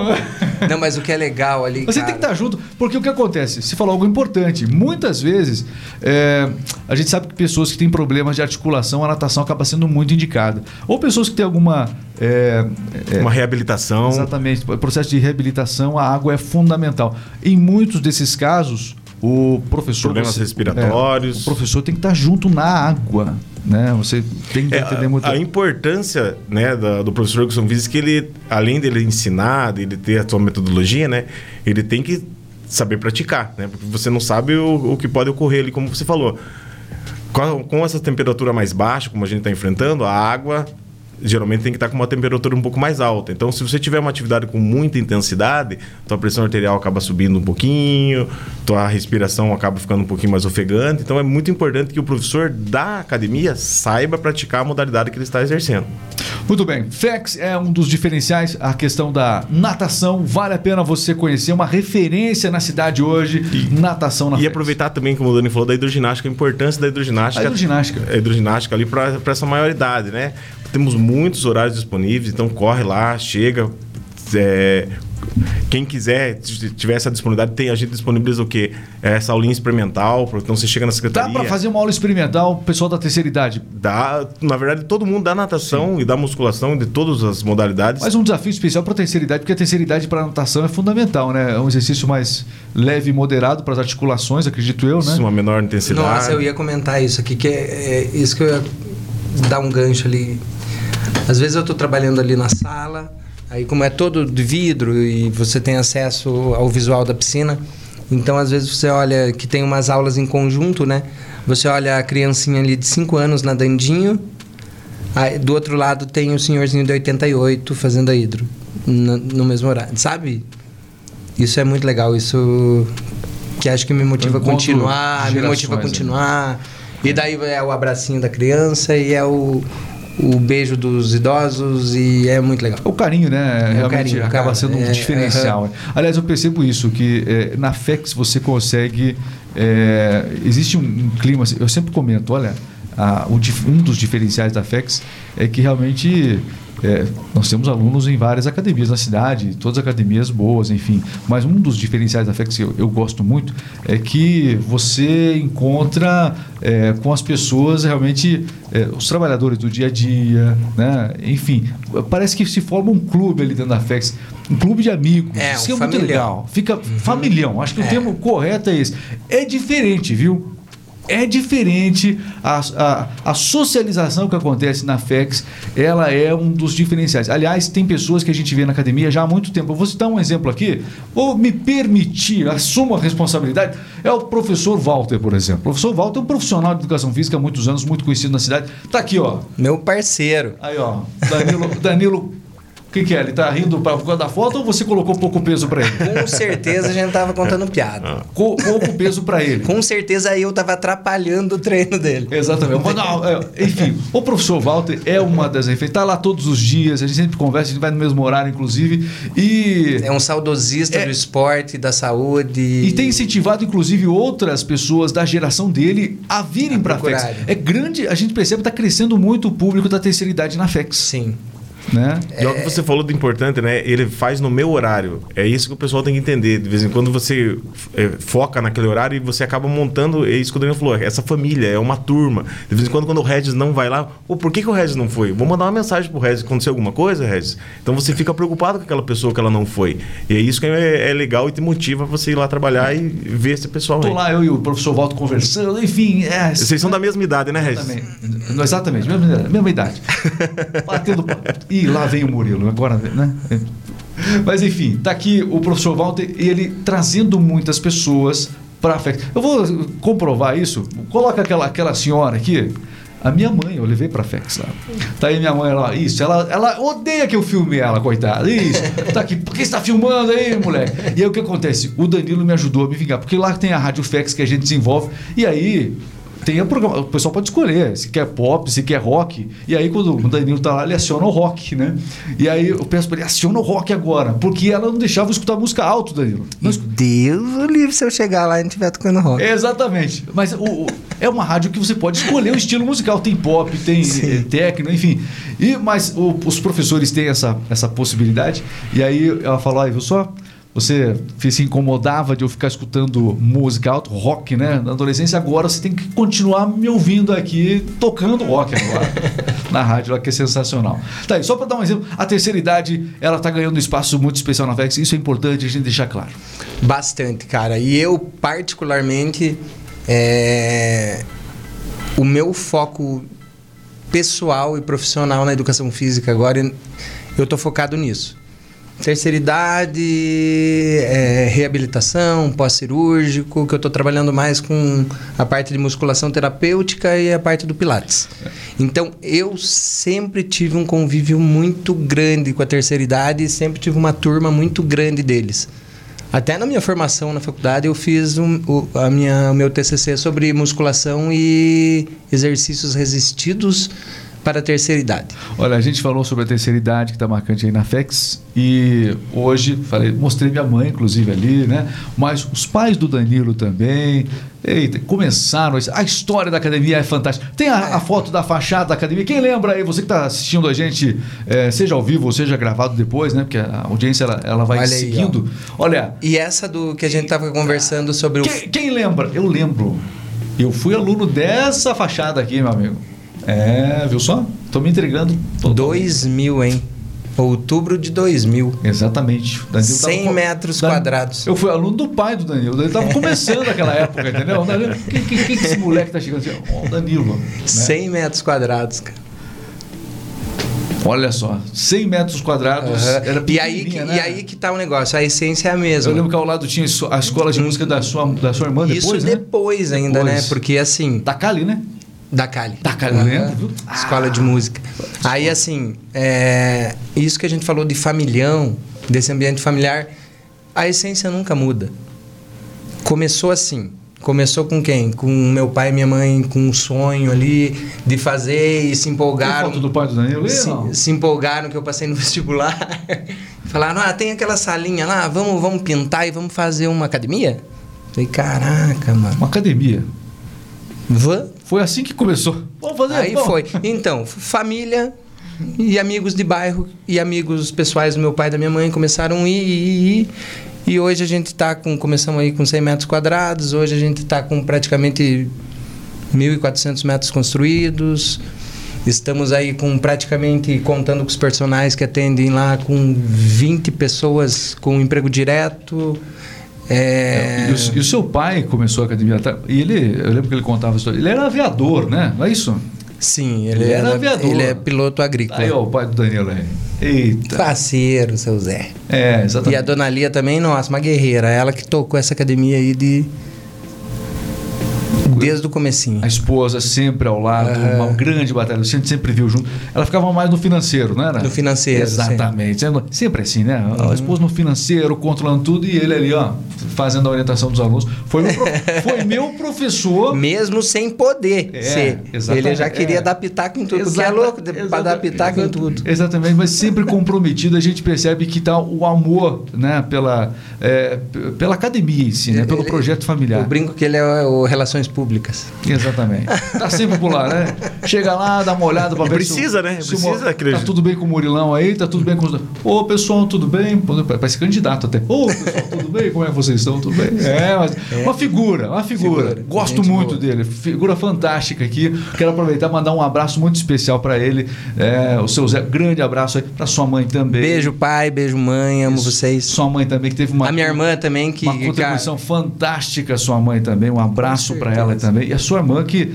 Speaker 2: Não, mas o que é legal ali.
Speaker 1: Você
Speaker 2: cara...
Speaker 1: tem que estar junto, porque o que acontece? Você falou algo importante. Muitas vezes, é, a gente sabe que pessoas que têm problemas de articulação, a natação acaba sendo muito indicada. Ou pessoas que têm alguma. É,
Speaker 3: é, Uma reabilitação.
Speaker 1: Exatamente. Processo de reabilitação, a água é fundamental. Em muitos desses casos, o professor.
Speaker 3: Problemas respiratórios.
Speaker 1: É, o professor tem que estar junto na água. Né? Você tem que é, entender muito.
Speaker 3: A importância né, da, do professor educação física que ele, além dele ensinar, dele ter a sua metodologia, né, ele tem que saber praticar, né? Porque você não sabe o, o que pode ocorrer ali, como você falou. Com, com essa temperatura mais baixa, como a gente está enfrentando, a água geralmente tem que estar com uma temperatura um pouco mais alta. Então, se você tiver uma atividade com muita intensidade, tua pressão arterial acaba subindo um pouquinho, tua respiração acaba ficando um pouquinho mais ofegante. Então, é muito importante que o professor da academia saiba praticar a modalidade que ele está exercendo.
Speaker 1: Muito bem. FEX é um dos diferenciais, a questão da natação. Vale a pena você conhecer, uma referência na cidade hoje, e, natação na
Speaker 3: E FEX. aproveitar também, como o Dani falou, da hidroginástica, a importância da hidroginástica. A
Speaker 1: hidroginástica.
Speaker 3: A hidroginástica ali para essa maioridade, né? Temos muitos horários disponíveis, então corre lá, chega. É, quem quiser, tiver essa disponibilidade, tem a gente disponibiliza o quê? É essa aulinha experimental, então você chega na secretaria.
Speaker 1: Dá para fazer uma aula experimental, pessoal da terceira idade?
Speaker 3: Dá, na verdade, todo mundo dá natação Sim. e dá musculação de todas as modalidades.
Speaker 1: Mas um desafio especial para a terceira idade, porque a terceira idade para a natação é fundamental, né? É um exercício mais leve e moderado para as articulações, acredito eu, né?
Speaker 3: Isso, uma menor intensidade.
Speaker 2: Nossa, eu ia comentar isso aqui, que é, é isso que eu ia dar um gancho ali às vezes eu estou trabalhando ali na sala, aí como é todo de vidro e você tem acesso ao visual da piscina, então às vezes você olha que tem umas aulas em conjunto, né? Você olha a criancinha ali de 5 anos nadandinho, aí, do outro lado tem o senhorzinho de 88 fazendo a hidro, no, no mesmo horário, sabe? Isso é muito legal, isso que acho que me motiva a continuar, me motiva a né? continuar. E daí é o abracinho da criança e é o, o beijo dos idosos e é muito legal.
Speaker 1: O carinho, né?
Speaker 2: É
Speaker 1: Realmente
Speaker 2: carinho,
Speaker 1: acaba
Speaker 2: cara.
Speaker 1: sendo um
Speaker 2: É,
Speaker 1: diferencial. Aliás, eu percebo isso, que é, na FEX você consegue. é, existe um, um clima, assim, eu sempre comento, olha, a- um dos diferenciais da FEX é que realmente. É, nós temos alunos em várias academias na cidade, todas academias boas, enfim. Mas um dos diferenciais da FEX que eu, eu gosto muito é que você encontra é, com as pessoas realmente é, os trabalhadores do dia a dia, né? Enfim, parece que se forma um clube ali dentro da FEX, um clube de amigos.
Speaker 2: É,
Speaker 1: Isso
Speaker 2: um
Speaker 1: é muito legal. Fica familhão. Acho que o
Speaker 2: É.
Speaker 1: termo correto é esse. É diferente, viu? É diferente a, a, a socialização que acontece na FEX, ela é um dos diferenciais. Aliás, tem pessoas que a gente vê na academia já há muito tempo. Eu vou citar um exemplo aqui, vou me permitir, assumo a responsabilidade. É o professor Walter, por exemplo. O professor Walter é um profissional de educação física há muitos anos, muito conhecido na cidade. Tá aqui, ó.
Speaker 2: Meu parceiro.
Speaker 1: Aí, ó. Danilo. Danilo que, que é? Ele tá rindo pra- por causa da foto ou você colocou pouco peso para ele?
Speaker 2: Com certeza a gente tava contando piada.
Speaker 1: Co- pouco peso para ele.
Speaker 2: Com certeza eu tava atrapalhando o treino dele.
Speaker 1: Exatamente. Mas, não, é, enfim, o professor Walter é uma das referências. Está lá todos os dias, a gente sempre conversa, a gente vai no mesmo horário, inclusive. E,
Speaker 2: É um saudosista
Speaker 1: É.
Speaker 2: do esporte, da saúde.
Speaker 1: e tem incentivado, inclusive, outras pessoas da geração dele a virem para a FEX. É grande, a gente percebe que está crescendo muito o público da terceira idade na FEX.
Speaker 2: Sim.
Speaker 1: Né?
Speaker 3: E algo que você falou do importante, né? Ele faz no meu horário. É isso que o pessoal tem que entender. De vez em quando você é, foca naquele horário e você acaba montando, é isso que o Daniel falou, essa família, é uma turma. De vez em quando, quando o Regis não vai lá, Pô, por que, que o Regis não foi? Vou mandar uma mensagem pro Regis, aconteceu alguma coisa, Regis? Então você fica preocupado com aquela pessoa que ela não foi. E é isso que é, é legal e te motiva você ir lá trabalhar e ver esse pessoal
Speaker 1: Tô
Speaker 3: aí.
Speaker 1: lá, eu e o professor Walter conversando, enfim. É,
Speaker 3: Vocês são da mesma idade, né, Regis?
Speaker 1: Exatamente, Exatamente mesma, idade, mesma idade. Batendo. pa- Lá vem o Murilo, agora, né? Mas enfim, tá aqui o professor Walter, ele trazendo muitas pessoas para a FEX. Eu vou comprovar isso. Coloca aquela, aquela senhora aqui. A minha mãe, eu levei pra FEX lá. Tá aí minha mãe, ela, isso, ela, ela odeia que eu filme ela, coitada. Isso, tá aqui, por que você tá filmando aí, moleque? E aí o que acontece? O Danilo me ajudou a me vingar, porque lá tem a Rádio FEX que a gente desenvolve, e aí tem a programa, o pessoal pode escolher se quer pop, se quer rock. E aí, quando o Danilo tá lá, ele aciona o rock, né? E aí eu peço pra ele, aciona o rock agora, porque ela não deixava eu escutar música alto, Danilo. Não escu-
Speaker 2: Deus o livre se eu chegar lá e não estiver tocando rock.
Speaker 1: Exatamente. Mas o, o- é uma rádio que você pode escolher o estilo musical. Tem pop, tem
Speaker 2: Sim.
Speaker 1: eh, techno, enfim. E, mas o- os professores têm essa, essa possibilidade. E aí ela falou, aí, viu só? Você se incomodava de eu ficar escutando música alto, rock, né? Na adolescência, agora você tem que continuar me ouvindo aqui, tocando rock agora. na rádio que é sensacional. Tá aí, só para dar um exemplo, a terceira idade, ela tá ganhando um espaço muito especial na VEX. Isso é importante a gente deixar claro.
Speaker 2: Bastante, cara. E eu, particularmente, é, o meu foco pessoal e profissional na educação física agora, eu tô focado nisso. Terceira idade, é, reabilitação, pós-cirúrgico, que eu tô trabalhando mais com a parte de musculação terapêutica e a parte do Pilates. Então, eu sempre tive um convívio muito grande com a terceira idade e sempre tive uma turma muito grande deles. Até na minha formação na faculdade eu fiz um, o, a minha, o meu TCC sobre musculação e exercícios resistidos para a terceira idade.
Speaker 1: Olha, a gente falou sobre a terceira idade que está marcante aí na FEX e hoje falei, mostrei minha mãe, inclusive, ali, né? Mas os pais do Danilo também. Eita, começaram. A história da academia é fantástica. Tem a, a foto da fachada da academia. Quem lembra aí, você que está assistindo a gente, eh, seja ao vivo ou seja gravado depois, né? Porque a audiência ela, ela vai
Speaker 2: Olha aí,
Speaker 1: seguindo. Olha,
Speaker 2: E essa do que a gente estava conversando sobre o
Speaker 1: quem, quem lembra? Eu lembro. Eu fui aluno dessa fachada aqui, meu amigo. É, viu só? Tô me entregando. totalmente.
Speaker 2: 2000, hein? Outubro de 2000.
Speaker 1: Exatamente. O Danilo
Speaker 2: 100
Speaker 1: tava-
Speaker 2: metros
Speaker 1: Dan-
Speaker 2: quadrados.
Speaker 1: Eu fui aluno do pai do Danilo. Ele estava começando aquela época, entendeu? O Danilo, que, que, que esse moleque tá chegando assim? Ó, o Danilo. né?
Speaker 2: 100 metros quadrados, cara.
Speaker 1: Olha só, 100 metros quadrados. Era
Speaker 2: e, aí que,
Speaker 1: né?
Speaker 2: e aí que tá o negócio, a essência é a mesma.
Speaker 1: Eu lembro que ao lado tinha isso- a escola de música da sua, da sua irmã depois,
Speaker 2: Isso
Speaker 1: né?
Speaker 2: depois ainda,
Speaker 1: Depois.
Speaker 2: né? Porque assim,
Speaker 1: Da Cali, né?
Speaker 2: Da Cali.
Speaker 1: Da Cali,
Speaker 2: Aham.
Speaker 1: lembro, viu?
Speaker 2: Escola
Speaker 1: Ah.
Speaker 2: de música. Aí, assim, é, isso que a gente falou de familhão, desse ambiente familiar, a essência nunca muda. Começou assim, Começou com quem? Com meu pai e minha mãe, com um sonho ali de fazer e se
Speaker 1: Tem
Speaker 2: empolgaram.
Speaker 1: foto do pai do Danilo?
Speaker 2: se,
Speaker 1: não?
Speaker 2: se empolgaram que eu passei no vestibular. Falaram, ah, tem aquela salinha lá, vamos, vamos pintar e vamos fazer uma academia? Falei, caraca, mano.
Speaker 1: Uma academia.
Speaker 2: Vã?
Speaker 1: Foi assim que começou. Vamos fazer.
Speaker 2: Aí
Speaker 1: vamos.
Speaker 2: foi. Então, família e amigos de bairro e amigos pessoais do meu pai e da minha mãe começaram a ir, ir, ir. E hoje a gente tá com. Começamos aí com 100 metros quadrados, hoje a gente tá com praticamente 1.400 metros construídos. Estamos aí com praticamente, contando com os personagens que atendem lá, com 20 pessoas com emprego direto. É...
Speaker 1: E, o, e o seu pai começou a academia tá? e ele, eu lembro que ele contava a história. Ele era aviador, né? Não é isso?
Speaker 2: Sim, ele,
Speaker 1: Ele era
Speaker 2: era-
Speaker 1: aviador.
Speaker 2: Ele é piloto agrícola.
Speaker 1: Aí, ó, o pai do Danilo aí. Eita.
Speaker 2: Parceiro, seu Zé.
Speaker 1: É,
Speaker 2: E
Speaker 1: exatamente.
Speaker 2: a dona Lia também, nossa, uma guerreira. Ela que tocou essa academia aí de. Desde o comecinho.
Speaker 1: A esposa sempre ao lado,
Speaker 2: Aham.
Speaker 1: uma grande batalha. A gente sempre viu junto. Ela ficava mais no financeiro, não era?
Speaker 2: No financeiro.
Speaker 1: Exatamente. Sempre- Sempre assim, né? A esposa no financeiro, controlando tudo, e ele ali, ó, fazendo a orientação dos alunos. Foi meu, foi meu professor.
Speaker 2: Mesmo sem poder
Speaker 1: É,
Speaker 2: ser.
Speaker 1: exatamente.
Speaker 2: Ele já queria
Speaker 1: É.
Speaker 2: dar pitaco em tudo. Porque é
Speaker 1: Exata-
Speaker 2: louco pra
Speaker 1: exata-
Speaker 2: dar pitaco em
Speaker 1: exata-
Speaker 2: tudo.
Speaker 1: Exatamente, mas sempre comprometido, a gente percebe que tá o amor, né, pela, é, pela academia em si, né, pelo
Speaker 2: Ele-
Speaker 1: projeto familiar.
Speaker 2: Eu brinco que ele é o Relações Públicas.
Speaker 1: Exatamente. Tá sempre por lá, né? Chega lá, dá uma olhada pra
Speaker 3: E
Speaker 1: ver
Speaker 3: precisa,
Speaker 1: se,
Speaker 3: né?
Speaker 1: se o
Speaker 3: Precisa, acredito.
Speaker 1: Tá tudo bem com o Murilão aí, tá tudo bem com os. Ô, pessoal, tudo bem? Pô, Parece candidato até. Ô, pessoal, tudo bem? Como é que vocês estão? Tudo bem? É, mas uma figura, uma figura.
Speaker 2: Figura,
Speaker 1: Gosto
Speaker 2: gente
Speaker 1: muito
Speaker 2: boa.
Speaker 1: dele. Figura fantástica aqui. Quero aproveitar e mandar um abraço muito especial pra ele. É, o seu Zé, grande abraço aí pra sua mãe também.
Speaker 2: Beijo, pai, beijo, mãe, amo
Speaker 1: Isso.
Speaker 2: vocês.
Speaker 1: Sua mãe também, que teve uma.
Speaker 2: A minha irmã também, que.
Speaker 1: Uma contribuição fantástica, sua mãe também. Um abraço para ela
Speaker 2: certeza.
Speaker 1: também. E a sua irmã que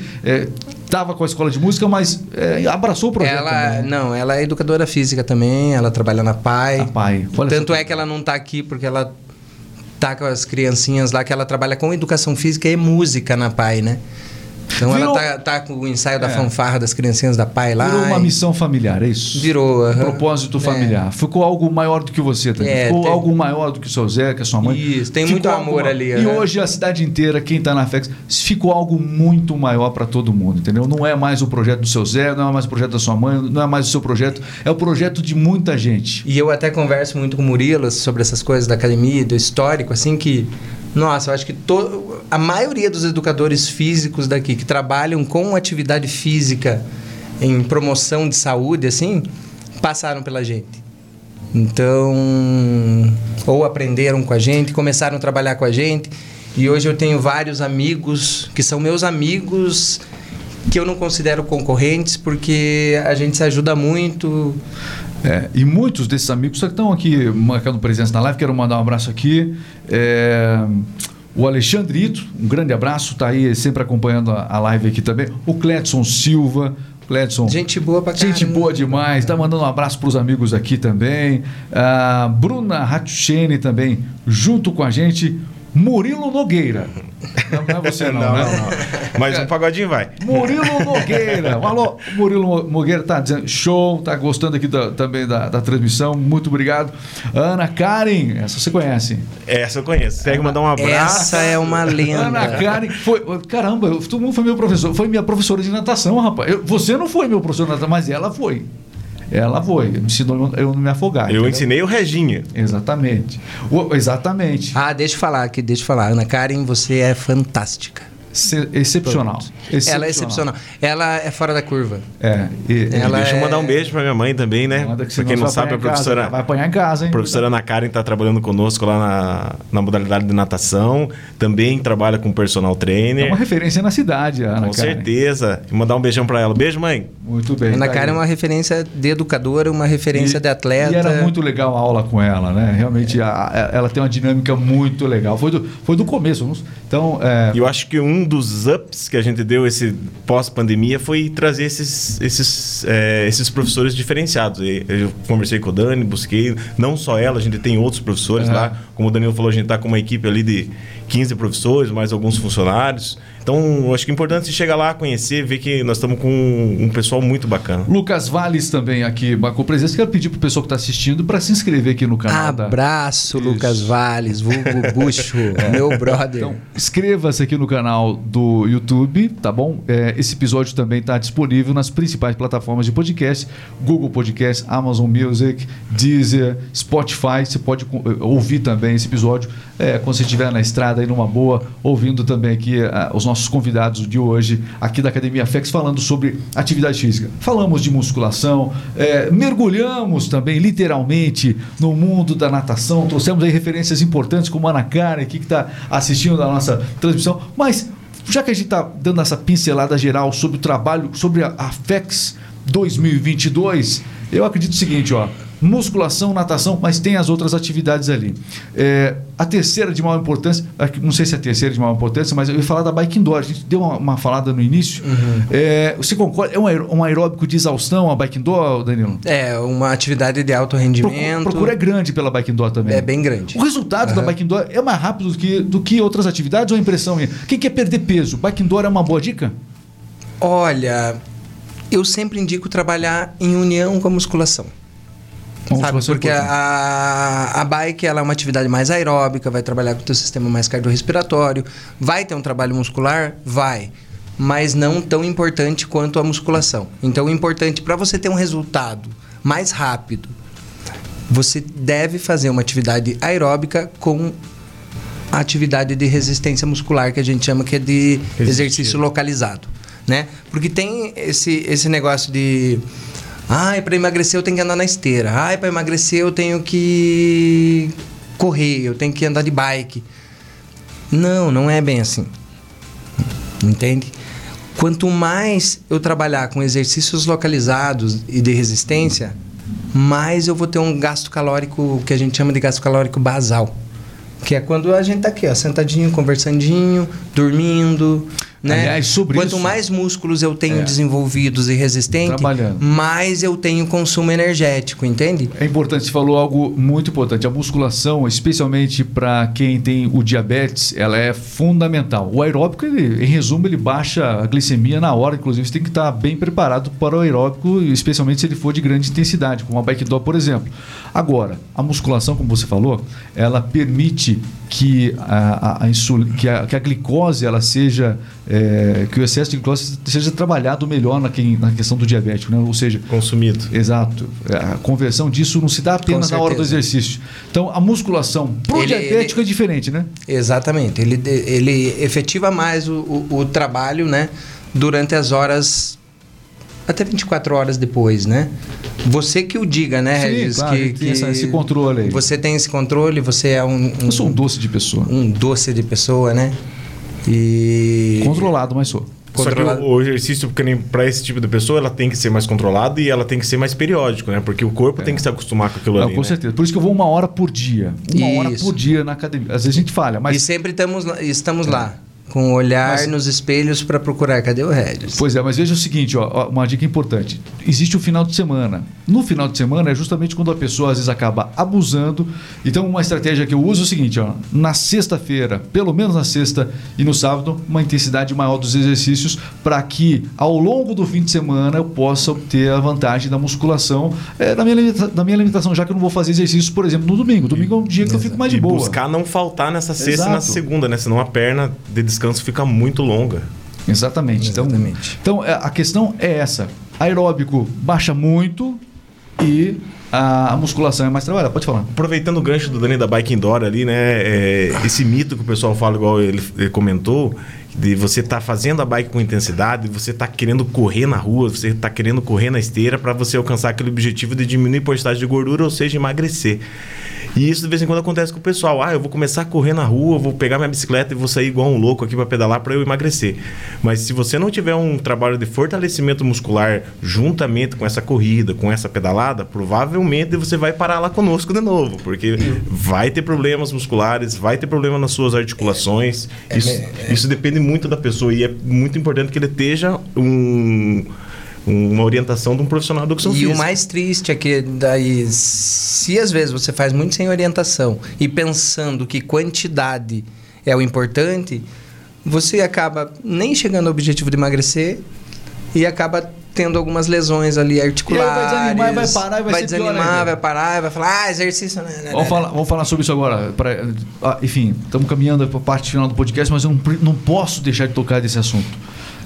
Speaker 1: estava com a escola de música, mas é, abraçou o projeto.
Speaker 2: Ela,
Speaker 1: também.
Speaker 2: não, ela é educadora física também, ela trabalha na PAI.
Speaker 1: A pai. Olha
Speaker 2: Tanto é que ela não tá aqui porque ela tá com as criancinhas lá, que ela trabalha com educação física e música na PAI, né? Então
Speaker 1: Virou-
Speaker 2: ela tá, tá com o ensaio da
Speaker 1: É.
Speaker 2: fanfarra das criancinhas da PAI lá.
Speaker 1: Virou uma
Speaker 2: e-
Speaker 1: missão familiar, é isso?
Speaker 2: Virou, aham.
Speaker 1: Propósito
Speaker 2: É.
Speaker 1: familiar. Ficou algo maior do que você também.
Speaker 2: É,
Speaker 1: Ficou
Speaker 2: tem-
Speaker 1: algo maior do que o seu Zé, que a sua mãe.
Speaker 2: Isso, tem
Speaker 1: Ficou
Speaker 2: muito
Speaker 1: algo
Speaker 2: amor
Speaker 1: ma-
Speaker 2: ali,
Speaker 1: E
Speaker 2: aham.
Speaker 1: hoje a cidade inteira, quem está na FEX, ficou algo muito maior para todo mundo, entendeu? Não é mais o projeto do seu Zé, não é mais o projeto da sua mãe, não é mais o seu projeto, é o projeto de muita gente.
Speaker 2: E eu até converso muito com o Murilo sobre essas coisas da academia, do histórico, assim, que. Nossa, eu acho que to... a maioria dos educadores físicos daqui que trabalham com atividade física em promoção de saúde, assim, passaram pela gente. Então, ou aprenderam com a gente, começaram a trabalhar com a gente. E hoje eu tenho vários amigos que são meus amigos que eu não considero concorrentes porque a gente se ajuda muito.
Speaker 1: É, e muitos desses amigos que estão aqui marcando presença na live. Quero mandar um abraço aqui. É, o Alexandre Ito, um grande abraço, está aí sempre acompanhando a, a live aqui também. O Cledson Silva. Cledson,
Speaker 2: Gente boa pra caramba.
Speaker 1: Gente boa demais, tá mandando um abraço para os amigos aqui também. A Bruna Ratchene também, junto com a gente. Murilo Nogueira. Não, não é você, não,
Speaker 3: não,
Speaker 1: né?
Speaker 3: não, não. Mas um pagodinho vai.
Speaker 1: Murilo Nogueira. Alô, Murilo Nogueira tá dizendo show, tá gostando aqui da- também da, da transmissão. Muito obrigado. Ana Karen, essa você conhece.
Speaker 3: Essa eu conheço. Segue mandar um abraço.
Speaker 2: Essa é uma lenda.
Speaker 1: Ana Karen foi. Caramba, todo mundo foi meu professor. Foi minha professora de natação, rapaz. Eu- você não foi meu professor de natação, mas ela foi. Ela foi. Me ensinou eu não me afogar.
Speaker 3: Eu
Speaker 1: entendeu?
Speaker 3: ensinei o Reginha.
Speaker 1: Exatamente. O- exatamente.
Speaker 2: Ah, deixa eu falar aqui, deixa eu falar. Ana Karen, você é fantástica.
Speaker 1: Se- excepcional.
Speaker 2: Ela é excepcional. Ela é fora da curva.
Speaker 1: É. E,
Speaker 2: Ela
Speaker 3: Deixa eu
Speaker 2: é-
Speaker 3: mandar um beijo pra minha mãe também, né?
Speaker 1: Que
Speaker 3: pra quem não
Speaker 1: vai
Speaker 3: sabe, a
Speaker 1: apanhar em casa,
Speaker 3: professora,
Speaker 1: vai apanhar em casa, hein?
Speaker 3: a professora Ana Karen está trabalhando conosco lá na, na modalidade de natação. Também trabalha com personal
Speaker 1: É
Speaker 3: trainer.
Speaker 1: uma referência na cidade, a Ana
Speaker 3: com
Speaker 1: Karen.
Speaker 3: certeza. E mandar um beijão pra ela. Beijo, mãe.
Speaker 1: Muito bem.
Speaker 2: Ana
Speaker 1: tá
Speaker 2: Karen é
Speaker 1: aí.
Speaker 2: uma referência de educadora, uma referência
Speaker 1: E-
Speaker 2: de atleta.
Speaker 1: E era muito legal a aula com ela, né? Realmente a- a- ela tem uma dinâmica muito legal. Foi do, foi do começo. Então, é,
Speaker 3: E eu acho que um um dos ups que a gente deu esse pós-pandemia foi trazer esses, esses, é, esses professores diferenciados. Eu conversei com o Dani, busquei, não só ela, a gente tem outros professores uhum. lá. Como o Danilo falou, a gente está com uma equipe ali de 15 professores, mais alguns funcionários. Então, acho que é importante chegar lá, conhecer, ver que nós estamos com um pessoal muito bacana.
Speaker 1: Lucas Valles também aqui, marcou presença. Quero pedir para o pessoal que está assistindo para se inscrever aqui no canal.
Speaker 2: Abraço, Lucas Valles, vulgo Bucho, é. meu brother. Então,
Speaker 1: inscreva-se aqui no canal do YouTube, tá bom? É, esse episódio também está disponível nas principais plataformas de podcast: Google Podcast, Amazon Music, Deezer, Spotify. Você pode eh, ouvir também esse episódio é, quando você estiver na estrada aí numa boa, ouvindo também aqui uh, os nossos convidados de hoje aqui da Academia FEX falando sobre atividade física. Falamos de musculação, é, mergulhamos também literalmente no mundo da natação, trouxemos aí referências importantes como a Ana Karen aqui que está assistindo a nossa transmissão, mas já que a gente está dando essa pincelada geral sobre o trabalho, sobre a, a FEX 2022, eu acredito o seguinte, ó musculação, natação, mas tem as outras atividades ali. É, a terceira de maior importância, não sei se é a terceira de maior importância, mas eu ia falar da bike indoor. A gente deu uma, uma falada no início. Uhum. É, você concorda? É um aeróbico de exaustão a bike indoor, Danilo?
Speaker 2: É, uma atividade de alto rendimento.
Speaker 1: Procura, procura é grande pela bike indoor também.
Speaker 2: É bem grande.
Speaker 1: O resultado uhum. da bike indoor é mais rápido do que, do que outras atividades ou a impressão minha? Quem quer perder peso? Bike indoor é uma boa dica?
Speaker 2: Olha, eu sempre indico trabalhar em união com a musculação. Sabe? Porque a, a bike ela é uma atividade mais aeróbica, vai trabalhar com o teu sistema mais cardiorrespiratório, vai ter um trabalho muscular? Vai. Mas não tão importante quanto a musculação. Então, o importante para você ter um resultado mais rápido, você deve fazer uma atividade aeróbica com a atividade de resistência muscular, que a gente chama que é de exercício localizado. Né? Porque tem esse, esse negócio de Ai, para emagrecer eu tenho que andar na esteira. Ai, para emagrecer eu tenho que correr, eu tenho que andar de bike. Não, não é bem assim. Entende? Quanto mais eu trabalhar com exercícios localizados e de resistência, mais eu vou ter um gasto calórico que a gente chama de gasto calórico basal. Que é quando a gente tá aqui, ó, sentadinho, conversandinho, dormindo. Né? Aliás, sobre Quanto isso, mais músculos eu tenho é. desenvolvidos e resistentes, mais eu tenho consumo energético, entende?
Speaker 1: É importante, você falou algo muito importante. A musculação, especialmente para quem tem o diabetes, ela é fundamental. O aeróbico, ele, em resumo, ele baixa a glicemia na hora, inclusive você tem que estar bem preparado para o aeróbico, especialmente se ele for de grande intensidade, como a bike door, por exemplo. Agora, a musculação, como você falou, ela permite que a, a, a, que a, que a glicose ela seja é, que o excesso de glicose seja trabalhado melhor na, na questão do diabético, né? ou seja,
Speaker 3: consumido.
Speaker 1: Exato. A conversão disso não se dá apenas na hora do exercício. Então, a musculação para o diabético ele, é diferente, né?
Speaker 2: Exatamente. Ele, ele efetiva mais o, o, o trabalho, né? Durante as horas até 24 horas depois, né? Você que o diga, né, Sim, Regis?
Speaker 1: Claro,
Speaker 2: que,
Speaker 1: que esse controle aí.
Speaker 2: Você tem esse controle, você é um, um.
Speaker 1: Eu sou um doce de pessoa.
Speaker 2: Um doce de pessoa, né? E.
Speaker 1: Controlado, mas sou.
Speaker 3: Só que o, o exercício, para esse tipo de pessoa, ela tem que ser mais controlado e ela tem que ser mais periódico, né? Porque o corpo é. tem que se acostumar com aquilo Não, ali.
Speaker 1: Com
Speaker 3: né?
Speaker 1: certeza. Por isso que eu vou uma hora por dia. Uma Isso. hora por dia na academia. Às vezes a gente falha, mas.
Speaker 2: E sempre estamos, estamos é. lá com olhar mas, nos espelhos para procurar cadê o Regis.
Speaker 1: Pois é, mas veja o seguinte, ó, uma dica importante. Existe o final de semana. No final de semana é justamente quando a pessoa às vezes acaba abusando. Então uma estratégia que eu uso é o seguinte, ó, na sexta-feira, pelo menos na sexta e no sábado, uma intensidade maior dos exercícios para que ao longo do fim de semana eu possa obter a vantagem da musculação é, na, minha, na minha alimentação, já que eu não vou fazer exercícios, por exemplo, no domingo. Domingo é um dia que eu fico mais de boa.
Speaker 3: E buscar não faltar nessa sexta Exato. e na segunda, né? Senão a perna de descanso fica muito longa.
Speaker 1: Exatamente. Então, Exatamente. Então, então a questão é essa. Aeróbico baixa muito e a, musculação é mais trabalhada. Pode falar.
Speaker 3: Aproveitando o gancho do Dani da Bike Indoor ali, né? É, esse mito que o pessoal fala, igual ele, ele comentou, de você estar tá fazendo a bike com intensidade, você está querendo correr na rua, você está querendo correr na esteira para você alcançar aquele objetivo de diminuir a porcentagem de gordura, ou seja, emagrecer. E isso de vez em quando acontece com o pessoal. Ah, eu vou começar a correr na rua, vou pegar minha bicicleta e vou sair igual um louco aqui para pedalar para eu emagrecer. Mas se você não tiver um trabalho de fortalecimento muscular juntamente com essa corrida, com essa pedalada, provavelmente você vai parar lá conosco de novo, porque vai ter problemas musculares, vai ter problema nas suas articulações.
Speaker 2: É,
Speaker 3: isso,
Speaker 2: é, é.
Speaker 3: isso depende muito da pessoa e é muito importante que ele esteja um uma orientação de um profissional de educação
Speaker 2: e
Speaker 3: física.
Speaker 2: o mais triste é que daí, se às vezes você faz muito sem orientação e pensando que quantidade é o importante, você acaba nem chegando ao objetivo de emagrecer e acaba tendo algumas lesões ali articulares.
Speaker 1: vai desanimar, vai parar e vai ser pior
Speaker 2: desanimar, vai parar, vai falar, ah, exercício. Né, né,
Speaker 1: Vamos
Speaker 2: né.
Speaker 1: falar, vamos falar sobre isso agora. Pra- ah, enfim, estamos caminhando para a parte final do podcast, mas eu não, não posso deixar de tocar desse assunto.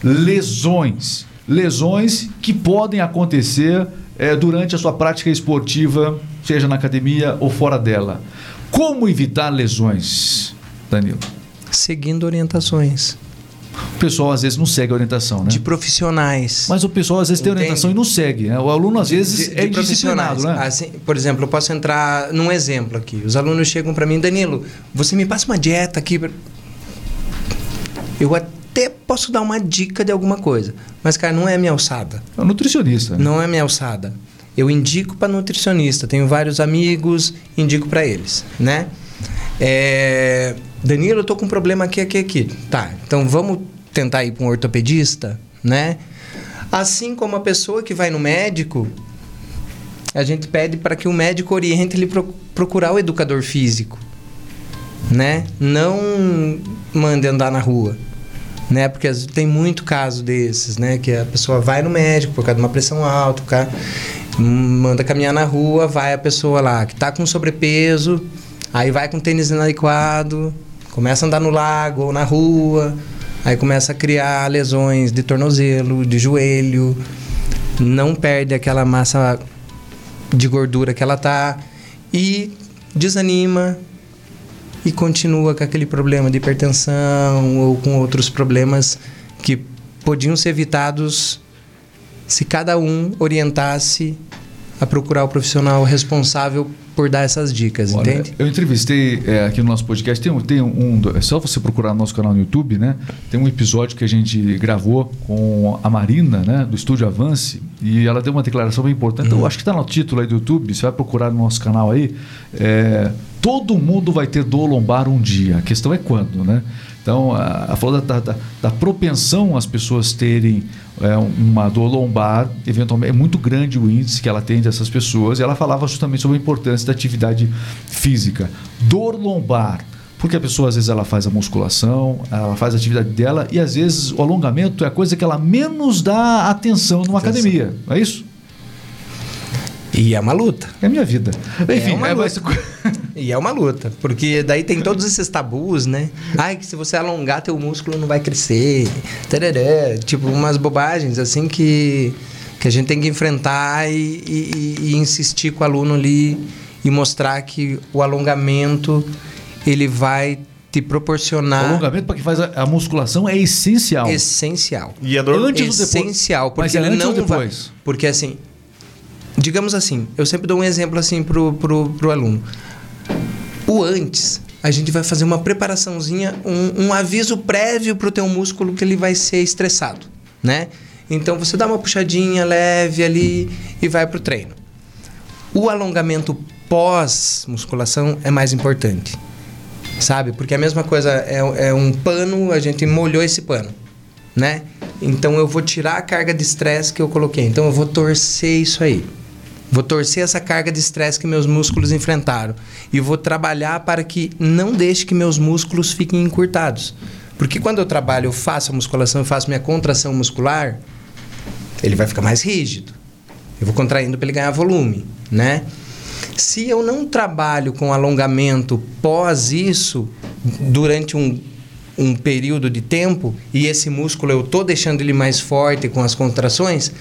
Speaker 1: Lesões. Lesões que podem acontecer eh, durante a sua prática esportiva, seja na academia ou fora dela. Como evitar lesões, Danilo?
Speaker 2: Seguindo orientações
Speaker 1: O pessoal às vezes não segue a orientação, né?
Speaker 2: de profissionais.
Speaker 1: Mas o pessoal às vezes tem
Speaker 2: Entende?
Speaker 1: orientação e não segue. né? O aluno às vezes
Speaker 2: de,
Speaker 1: é
Speaker 2: de
Speaker 1: indisciplinado, né?
Speaker 2: Assim, por exemplo, eu posso entrar num exemplo aqui. Os alunos chegam para mim, Danilo, você me passa uma dieta aqui. pra-" Eu até posso dar uma dica de alguma coisa, mas cara, não é minha alçada.
Speaker 1: É um nutricionista. né?
Speaker 2: Não é minha alçada. Eu indico para nutricionista. Tenho vários amigos, indico para eles, né? É, Danilo, eu tô com um problema aqui, aqui, aqui. Tá, então vamos tentar ir para um ortopedista, né? Assim como a pessoa que vai no médico, a gente pede para que o médico oriente ele pro, procurar o educador físico, né? Não mande andar na rua, né? Porque tem muito caso desses, né? Que a pessoa vai no médico por causa de uma pressão alta, o cara manda caminhar na rua, vai a pessoa lá que tá com sobrepeso, aí vai com tênis inadequado, começa a andar no lago ou na rua, aí começa a criar lesões de tornozelo, de joelho, não perde aquela massa de gordura que ela tá e desanima e continua com aquele problema de hipertensão ou com outros problemas que podiam ser evitados se cada um orientasse a procurar o profissional responsável por dar essas dicas,
Speaker 1: Olha,
Speaker 2: entende?
Speaker 1: Eu entrevistei é, aqui no nosso podcast, tem, um- tem um, é só você procurar no nosso canal no YouTube, né? Tem um episódio que a gente gravou com a Marina, né? Do Estúdio Avance, e ela deu uma declaração bem importante. Eu acho que está no título aí do YouTube, você vai procurar no nosso canal aí. é, todo mundo vai ter dor lombar um dia. A questão é quando, né? Então, a, a falou da, da, da propensão as pessoas terem é, uma dor lombar, eventualmente é muito grande o índice que ela tem dessas pessoas, e ela falava justamente sobre a importância da atividade física. Dor lombar, porque a pessoa às vezes ela faz a musculação, ela faz a atividade dela, e às vezes o alongamento é a coisa que ela menos dá atenção numa
Speaker 2: Atenção.
Speaker 1: academia, não é isso?
Speaker 2: E é uma luta.
Speaker 1: É a minha vida. Enfim,
Speaker 2: uma
Speaker 1: é, mas-
Speaker 2: E é uma luta, porque daí tem todos esses tabus, né? Ai, que se você alongar teu músculo não vai crescer. Tarará. Tipo, umas bobagens assim que, que a gente tem que enfrentar e, e- e insistir com o aluno ali e mostrar que o alongamento ele vai te
Speaker 1: o
Speaker 2: proporcionar
Speaker 1: alongamento para quem faz a, a musculação é essencial.
Speaker 2: essencial.
Speaker 3: E a dor
Speaker 1: Antes ou depois?
Speaker 2: essencial, porque
Speaker 1: Mas é
Speaker 2: ele
Speaker 1: antes
Speaker 2: não
Speaker 1: ou depois?
Speaker 2: vai. Porque assim, digamos assim, eu sempre dou um exemplo assim pro, pro, pro aluno. O antes, a gente vai fazer uma preparaçãozinha, um, um aviso prévio pro teu músculo que ele vai ser estressado, né? Então você dá uma puxadinha leve ali e vai pro treino. O alongamento pós musculação é mais importante. Sabe? Porque a mesma coisa é, é um pano, a gente molhou esse pano, né? Então eu vou tirar a carga de estresse que eu coloquei. Então eu vou torcer isso aí. Vou torcer essa carga de estresse que meus músculos enfrentaram. E vou trabalhar para que não deixe que meus músculos fiquem encurtados. Porque quando eu trabalho, eu faço a musculação, eu faço minha contração muscular, ele vai ficar mais rígido. Eu vou contraindo para ele ganhar volume, né? Se eu não trabalho com alongamento pós isso, durante um, um período de tempo, e esse músculo eu tô deixando ele mais forte com as contrações,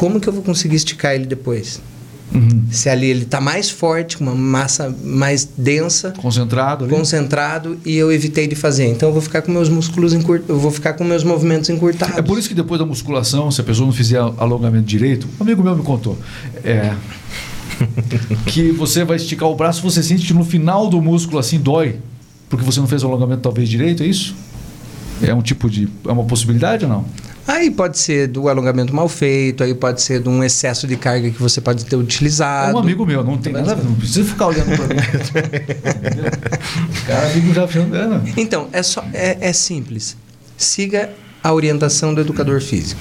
Speaker 2: como que eu vou conseguir esticar ele depois?
Speaker 1: Uhum.
Speaker 2: Se ali ele tá mais forte, com uma massa mais densa,
Speaker 1: Concentrado ali.
Speaker 2: concentrado, e eu evitei de fazer. Então eu vou ficar com meus músculos eu vou ficar com meus movimentos encurtados.
Speaker 1: É por isso que depois da musculação, se a pessoa não fizer alongamento direito, um amigo meu me contou. É, que você vai esticar o braço, você sente que no final do músculo assim dói, porque você não fez o alongamento talvez direito, é isso? É um tipo de. É uma possibilidade ou não?
Speaker 2: Aí pode ser do alongamento mal feito, aí pode ser de um excesso de carga que você pode ter utilizado.
Speaker 1: É um amigo meu, não tem nada a ver, não precisa ficar olhando para mim. Cara, amigo já andando.
Speaker 2: Então, é, só, é, é simples. Siga a orientação do educador físico.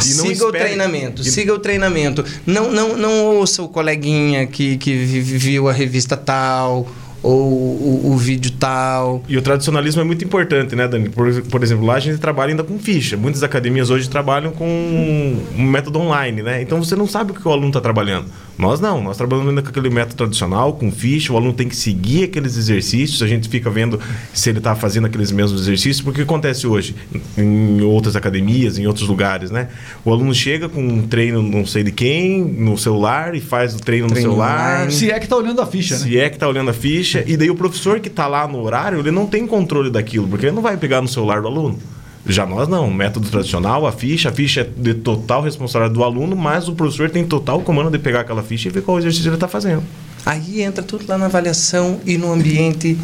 Speaker 2: Siga espere... o treinamento, e... siga o treinamento. Não, não, não ouça o coleguinha que, que viu a revista tal ou o, o, vídeo tal.
Speaker 3: E o tradicionalismo é muito importante, né, Dani? Por, por exemplo, lá a gente trabalha ainda com ficha. Muitas academias hoje trabalham com um método online, né? Então você não sabe o que o aluno está trabalhando. Nós não, nós trabalhamos ainda com aquele método tradicional, com ficha, o aluno tem que seguir aqueles exercícios, a gente fica vendo se ele está fazendo aqueles mesmos exercícios, porque o que acontece hoje em outras academias, em outros lugares, né? O aluno chega com um treino não sei de quem, no celular, e faz o treino, treino no celular.
Speaker 1: Online. Se é que está olhando a ficha,
Speaker 3: né? Se é que está olhando a ficha, e daí o professor que está lá no horário, ele não tem controle daquilo, porque ele não vai pegar no celular do aluno. Já nós não, método tradicional, a ficha, a ficha é de total responsabilidade do aluno, mas o professor tem total comando de pegar aquela ficha e ver qual exercício ele está fazendo.
Speaker 2: Aí entra tudo lá na avaliação e no ambiente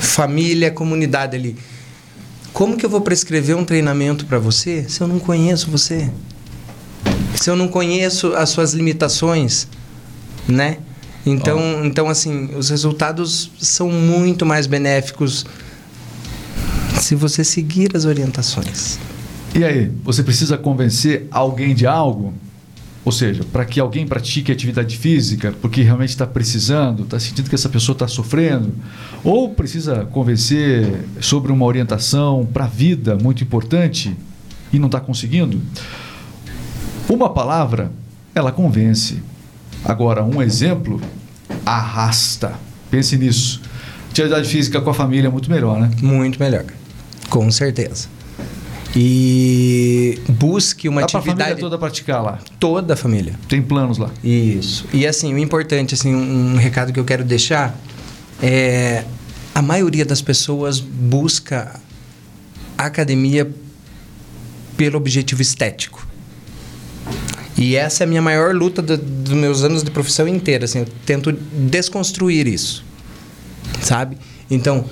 Speaker 2: família, comunidade ali. Como que eu vou prescrever um treinamento para você se eu não conheço você? Se eu não conheço as suas limitações, né? Então, oh. então assim, os resultados são muito mais benéficos se você seguir as orientações.
Speaker 1: E aí, você precisa convencer alguém de algo? Ou seja, para que alguém pratique atividade física, porque realmente está precisando, está sentindo que essa pessoa está sofrendo, ou precisa convencer sobre uma orientação para a vida muito importante e não está conseguindo? Uma palavra, ela convence. Agora, um exemplo arrasta. Pense nisso. Atividade física com a família é muito melhor, né?
Speaker 2: Muito melhor. Com certeza. E busque uma
Speaker 1: Dá
Speaker 2: atividade.
Speaker 1: a família toda praticar lá.
Speaker 2: Toda a família.
Speaker 1: Tem planos lá.
Speaker 2: Isso. E assim, o importante, assim, um recado que eu quero deixar é a maioria das pessoas busca a academia pelo objetivo estético. E essa é a minha maior luta do, dos meus anos de profissão inteira. Assim, eu tento desconstruir isso, sabe? Então,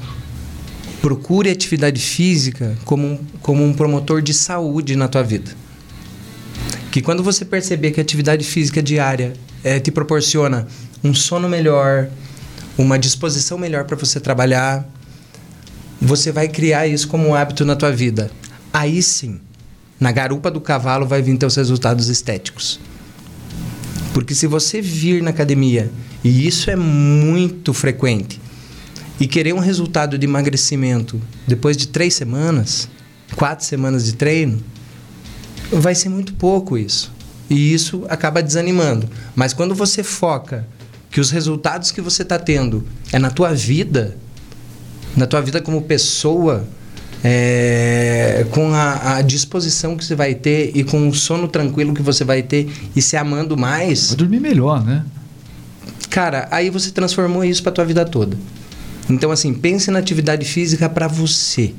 Speaker 2: procure atividade física como um, como um promotor de saúde na tua vida. Que quando você perceber que a atividade física diária é, te proporciona um sono melhor, uma disposição melhor para você trabalhar, você vai criar isso como um hábito na tua vida. Aí sim, na garupa do cavalo vai vir teus resultados estéticos. Porque se você vir na academia, e isso é muito frequente, e querer um resultado de emagrecimento depois de três semanas, quatro semanas de treino, vai ser muito pouco isso. E isso acaba desanimando. Mas quando você foca que os resultados que você está tendo é na tua vida, na tua vida como pessoa, é, com a, a, disposição que você vai ter e com o sono tranquilo que você vai ter e se amando mais.
Speaker 1: Vai dormir melhor, né?
Speaker 2: Cara, aí você transformou isso para tua vida toda. Então, assim, pense na atividade física para você.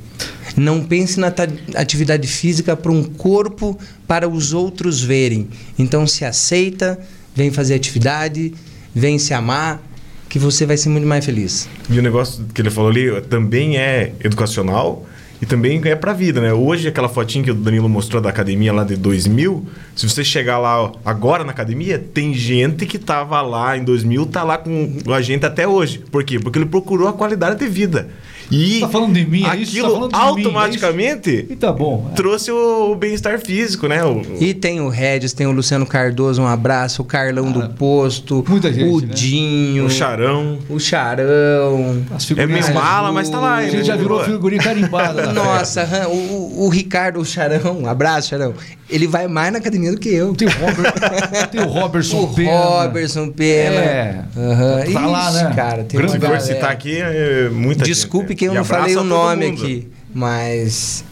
Speaker 2: Não pense na atividade física para um corpo para os outros verem. Então, se aceita, vem fazer atividade, vem se amar, que você vai ser muito mais feliz.
Speaker 3: E o negócio que ele falou ali também é educacional e também é pra vida, né? Hoje, aquela fotinha que o Danilo mostrou da academia lá de 2000, se você chegar lá agora na academia, tem gente que tava lá em 2000, tá lá com a gente até hoje. Por quê? Porque ele procurou a qualidade de vida.
Speaker 1: E tá falando de mim, é
Speaker 3: aquilo
Speaker 1: tá
Speaker 3: automaticamente
Speaker 1: mim, é e tá bom,
Speaker 3: é. trouxe o, o bem-estar físico, né? O,
Speaker 2: e tem o Regis, tem o Luciano Cardoso, um abraço, o Carlão Cara, do Posto,
Speaker 1: muita gente,
Speaker 2: o
Speaker 1: né?
Speaker 2: Dinho,
Speaker 3: o Charão,
Speaker 2: o Charão.
Speaker 3: é meio mala, mas tá lá.
Speaker 1: Ele já virou figurinha carimbada.
Speaker 2: Nossa, o, o Ricardo, o Charão, um abraço, Charão. Ele vai mais na academia do que eu.
Speaker 1: Tem o, Robert, tem o Robertson
Speaker 2: o
Speaker 1: Pena.
Speaker 2: Robertson Pena.
Speaker 1: É.
Speaker 2: Uhum.
Speaker 1: Tá lá, né?
Speaker 2: Cara, tem
Speaker 3: for citar aqui, é muita
Speaker 2: Desculpe
Speaker 3: gente,
Speaker 2: que eu não falei o nome aqui, mas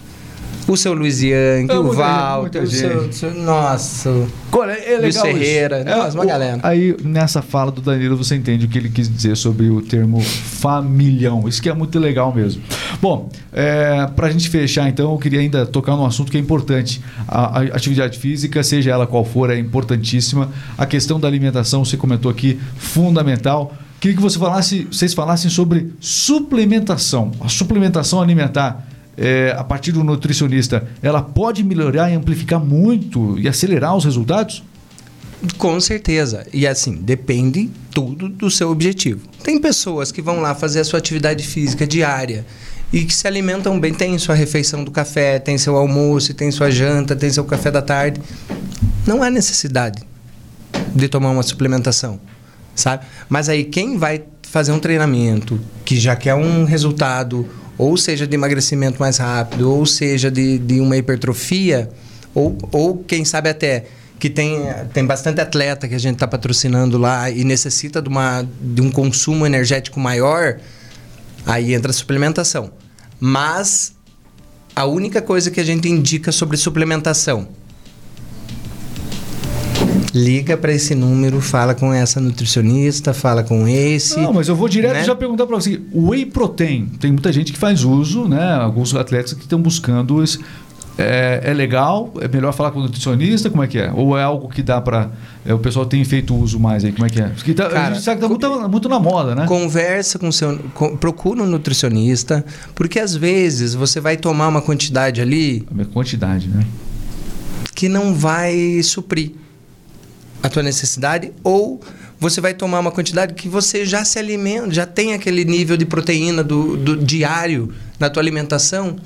Speaker 2: o seu Luiz Yang, é, o Walter, o seu, seu, nossa,
Speaker 1: Olha, é
Speaker 2: Luiz Ferreira, é, nossa, uma
Speaker 1: o,
Speaker 2: galera.
Speaker 1: Aí, nessa fala do Danilo, você entende o que ele quis dizer sobre o termo familhão. Isso que é muito legal mesmo. Bom, é, para a gente fechar, então, eu queria ainda tocar num assunto que é importante. A, a, atividade física, seja ela qual for, é importantíssima. A questão da alimentação, você comentou aqui, fundamental. Queria que você falasse, vocês falassem sobre suplementação. A suplementação alimentar, é, a partir do nutricionista, ela pode melhorar e amplificar muito e acelerar os resultados?
Speaker 2: Com certeza. E assim, depende tudo do seu objetivo. Tem pessoas que vão lá fazer a sua atividade física diária e que se alimentam bem, tem sua refeição do café, tem seu almoço, tem sua janta, tem seu café da tarde. Não há necessidade de tomar uma suplementação, sabe? Mas aí quem vai fazer um treinamento que já quer um resultado, ou seja de emagrecimento mais rápido, ou seja de, de uma hipertrofia, ou, ou quem sabe até que tem, tem bastante atleta que a gente está patrocinando lá e necessita de, uma, de um consumo energético maior, aí entra a suplementação. Mas a única coisa que a gente indica sobre suplementação, liga para esse número, fala com essa nutricionista, fala com esse.
Speaker 1: Não, mas eu vou direto né? já perguntar para você. O whey protein, tem muita gente que faz uso, né? Alguns atletas que estão buscando esse, é, é, legal? É melhor falar com o nutricionista? Como é que é? Ou é algo que dá para. É, o pessoal tem feito uso mais aí? Como é que é? Porque tá, Cara, a gente sabe que está muito, muito, na moda, né?
Speaker 2: Conversa com seu. Com, procura um nutricionista, porque às vezes você vai tomar uma quantidade ali.
Speaker 1: A quantidade, né?
Speaker 2: Que não vai suprir a tua necessidade, ou você vai tomar uma quantidade que você já se alimenta, já tem aquele nível de proteína do, do diário na tua alimentação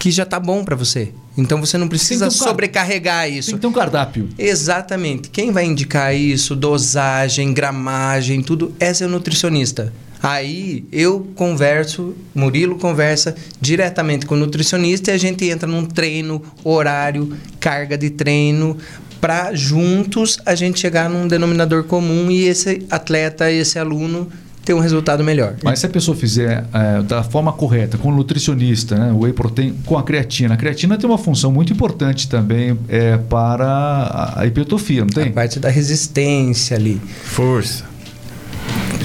Speaker 2: que já está bom para você. Então você não precisa um sobrecarregar isso.
Speaker 1: Tem que ter um cardápio.
Speaker 2: Exatamente. Quem vai indicar isso, dosagem, gramagem, tudo, essa é o nutricionista. Aí eu converso, Murilo conversa diretamente com o nutricionista e a gente entra num treino, horário, carga de treino, para juntos a gente chegar num denominador comum e esse atleta, esse aluno ter um resultado melhor.
Speaker 1: Mas se a pessoa fizer é, da forma correta, com o nutricionista, né, o whey protein, com a creatina, a creatina tem uma função muito importante também é, para a hipertrofia, não tem? A
Speaker 2: parte da resistência ali.
Speaker 3: Força.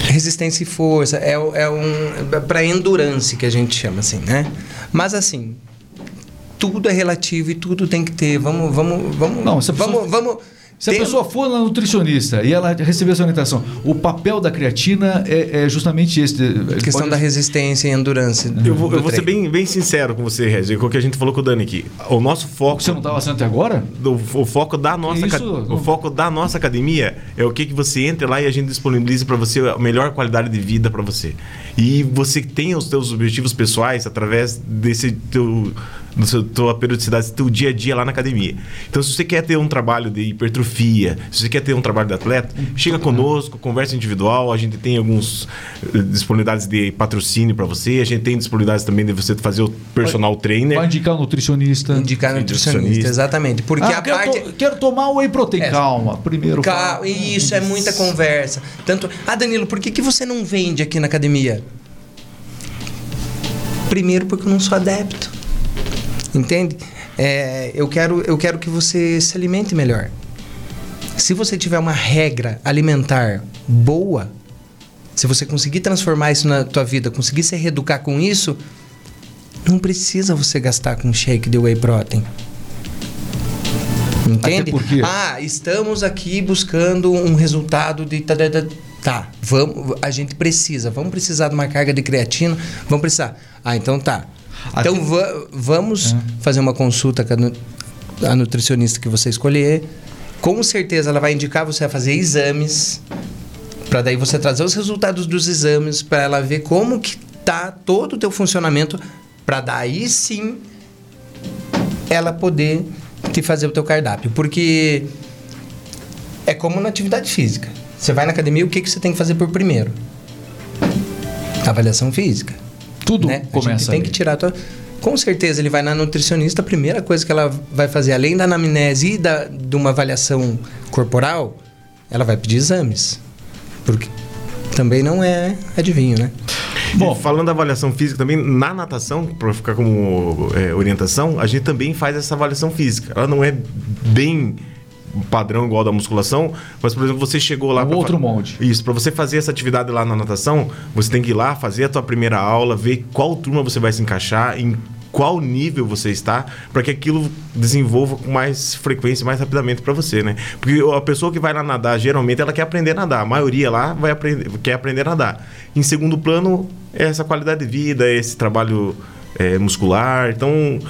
Speaker 2: Resistência e força é, é um para endurance que a gente chama assim, né? Mas assim, tudo é relativo e tudo tem que ter. Vamos, vamos, vamos,
Speaker 1: não, vamos, vamos, vamos se Tem... a pessoa for na nutricionista e ela receber essa orientação, o papel da creatina é, é justamente esse.
Speaker 2: A questão pode... da resistência e endurance.
Speaker 3: Eu vou, eu vou ser bem, bem sincero com você, Regi, com o que a gente falou com o Dani aqui. O nosso foco.
Speaker 1: Você não estava sendo até agora?
Speaker 3: Do, o foco da nossa Isso, o foco da nossa academia é o que, que você entra lá e a gente disponibiliza para você a melhor qualidade de vida para você. E você tem os seus objetivos pessoais através desse teu na tua periodicidade, teu dia a dia lá na academia. Então, se você quer ter um trabalho de hipertrofia, se você quer ter um trabalho de atleta, chega conosco, conversa individual. A gente tem alguns eh, disponibilidades de patrocínio para você. A gente tem disponibilidades também de você fazer o personal
Speaker 1: vai,
Speaker 3: trainer.
Speaker 1: Vai indicar o nutricionista.
Speaker 2: Indicar o nutricionista, nutricionista, exatamente. Porque ah, a
Speaker 1: quero
Speaker 2: parte.
Speaker 1: To, quero tomar o whey protein. É, calma, primeiro.
Speaker 2: Calma, isso, é muita conversa. Tanto. Ah, Danilo, por que, que você não vende aqui na academia? Primeiro, porque eu não sou adepto. Entende? É, eu, quero, eu quero que você se alimente melhor. Se você tiver uma regra alimentar boa, se você conseguir transformar isso na tua vida, conseguir se reeducar com isso, não precisa você gastar com shake de whey protein. Entende? Ah, estamos aqui buscando um resultado de. Tá, vamos, a gente precisa. Vamos precisar de uma carga de creatina? Vamos precisar. Ah, então tá. Então va vamos é. fazer uma consulta com a, a nutricionista que você escolher. Com certeza ela vai indicar você a fazer exames para daí você trazer os resultados dos exames para ela ver como que tá todo o teu funcionamento para daí sim ela poder te fazer o teu cardápio, porque é como na atividade física. Você vai na academia, o que que você tem que fazer por primeiro? Avaliação física.
Speaker 1: Tudo né? começa. A
Speaker 2: gente tem que tirar. Tua... Com certeza ele vai na nutricionista, a primeira coisa que ela vai fazer, além da anamnese e da, de uma avaliação corporal, ela vai pedir exames. Porque também não é adivinho, né?
Speaker 3: Bom, falando da avaliação física também, na natação, para ficar como é, orientação, a gente também faz essa avaliação física. Ela não é bem padrão igual da musculação, mas por exemplo, você chegou lá
Speaker 1: um outro molde.
Speaker 3: Isso, para você fazer essa atividade lá na natação, você tem que ir lá fazer a tua primeira aula, ver qual turma você vai se encaixar, em qual nível você está, para que aquilo desenvolva com mais frequência, mais rapidamente para você, né? Porque a pessoa que vai lá nadar, geralmente ela quer aprender a nadar. A maioria lá vai aprender, quer aprender a nadar. Em segundo plano, é essa qualidade de vida, é esse trabalho é, muscular. Então,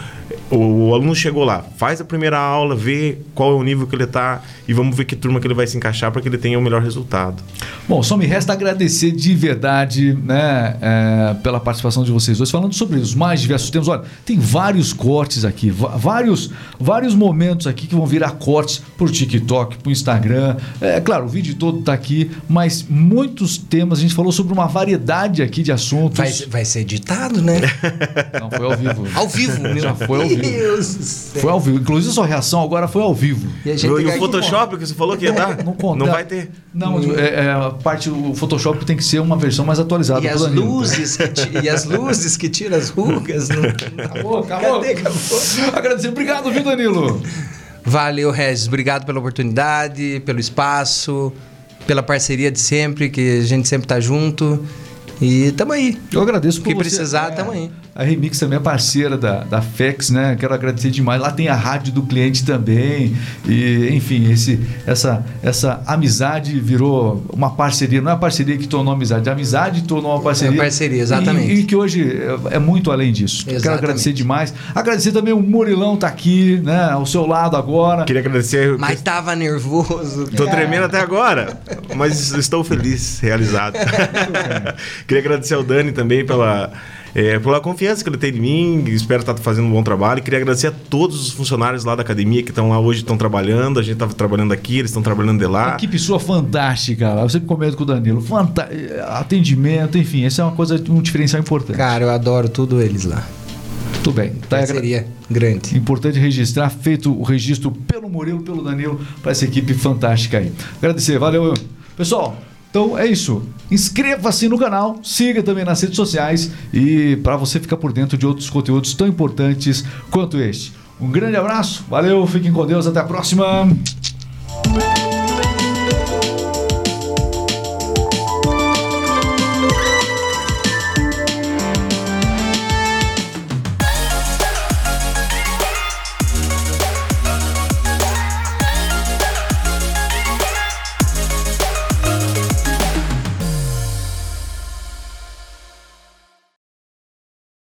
Speaker 3: o, o aluno chegou lá, faz a primeira aula, vê qual é o nível que ele está e vamos ver que turma que ele vai se encaixar para que ele tenha o melhor resultado.
Speaker 1: Bom, só me resta agradecer de verdade né, é, pela participação de vocês dois, falando sobre os mais diversos temas. Olha, tem vários cortes aqui, vários, vários momentos aqui que vão virar cortes pro TikTok, pro Instagram. É claro, o vídeo todo tá aqui, mas muitos temas, a gente falou sobre uma variedade aqui de assuntos.
Speaker 2: Vai, vai ser editado, né?
Speaker 1: Não, foi ao vivo.
Speaker 2: Ao vivo, meu
Speaker 1: Já foi ao vivo.
Speaker 2: Deus do céu.
Speaker 1: Foi ao vivo. Inclusive, sua reação agora foi ao vivo.
Speaker 2: E a gente
Speaker 3: E o Photoshop que você falou que ia dar?
Speaker 1: Não conta.
Speaker 3: Não vai ter.
Speaker 1: Não, é, é, a parte do Photoshop tem que ser uma versão mais atualizada.
Speaker 2: E as
Speaker 1: Danilo.
Speaker 2: luzes que e as luzes que tiram as rugas. Não...
Speaker 1: Acabou, acabou.
Speaker 2: Cadê? Acabou.
Speaker 1: Agradecer. Obrigado, viu, Danilo?
Speaker 2: Valeu, Regis. Obrigado pela oportunidade, pelo espaço, pela parceria de sempre, que a gente sempre tá junto. E tamo aí.
Speaker 1: Eu agradeço
Speaker 2: O
Speaker 1: por
Speaker 2: que
Speaker 1: você-
Speaker 2: precisar,
Speaker 1: é,
Speaker 2: tamo aí.
Speaker 1: A Remix também é parceira da, da FEX, né? Quero agradecer demais. Lá tem a rádio do cliente também. E, enfim, esse, essa, essa amizade virou uma parceria. Não é a parceria que tornou amizade, a amizade tornou uma parceria.
Speaker 2: É parceria, exatamente.
Speaker 1: E, e que hoje é, é muito além disso. Quero
Speaker 2: Exatamente.
Speaker 1: agradecer demais. Agradecer também o Murilão tá aqui, né? Ao seu lado agora.
Speaker 3: Queria agradecer.
Speaker 2: Mas tava nervoso.
Speaker 3: Tô tremendo até agora, mas estou feliz, realizado. Queria agradecer ao Dani também pela, é, pela confiança que ele tem em mim. Espero estar fazendo um bom trabalho. Queria agradecer a todos os funcionários lá da academia que estão lá hoje, estão trabalhando. A gente estava trabalhando aqui, eles estão trabalhando de
Speaker 1: A
Speaker 3: lá.
Speaker 1: equipe sua fantástica. lá. Eu sempre comento com o Danilo. Fanta atendimento, enfim, essa é uma coisa, um diferencial importante.
Speaker 2: Cara, eu adoro tudo eles lá.
Speaker 1: Tudo bem. Tá
Speaker 2: Parceria grande.
Speaker 1: Importante registrar, feito o registro pelo Murilo, pelo Danilo, para essa equipe fantástica aí. Agradecer, valeu. Pessoal, então é isso. Inscreva-se no canal, siga também nas redes sociais e para você ficar por dentro de outros conteúdos tão importantes quanto este. Um grande abraço, valeu, fiquem com Deus, até a próxima.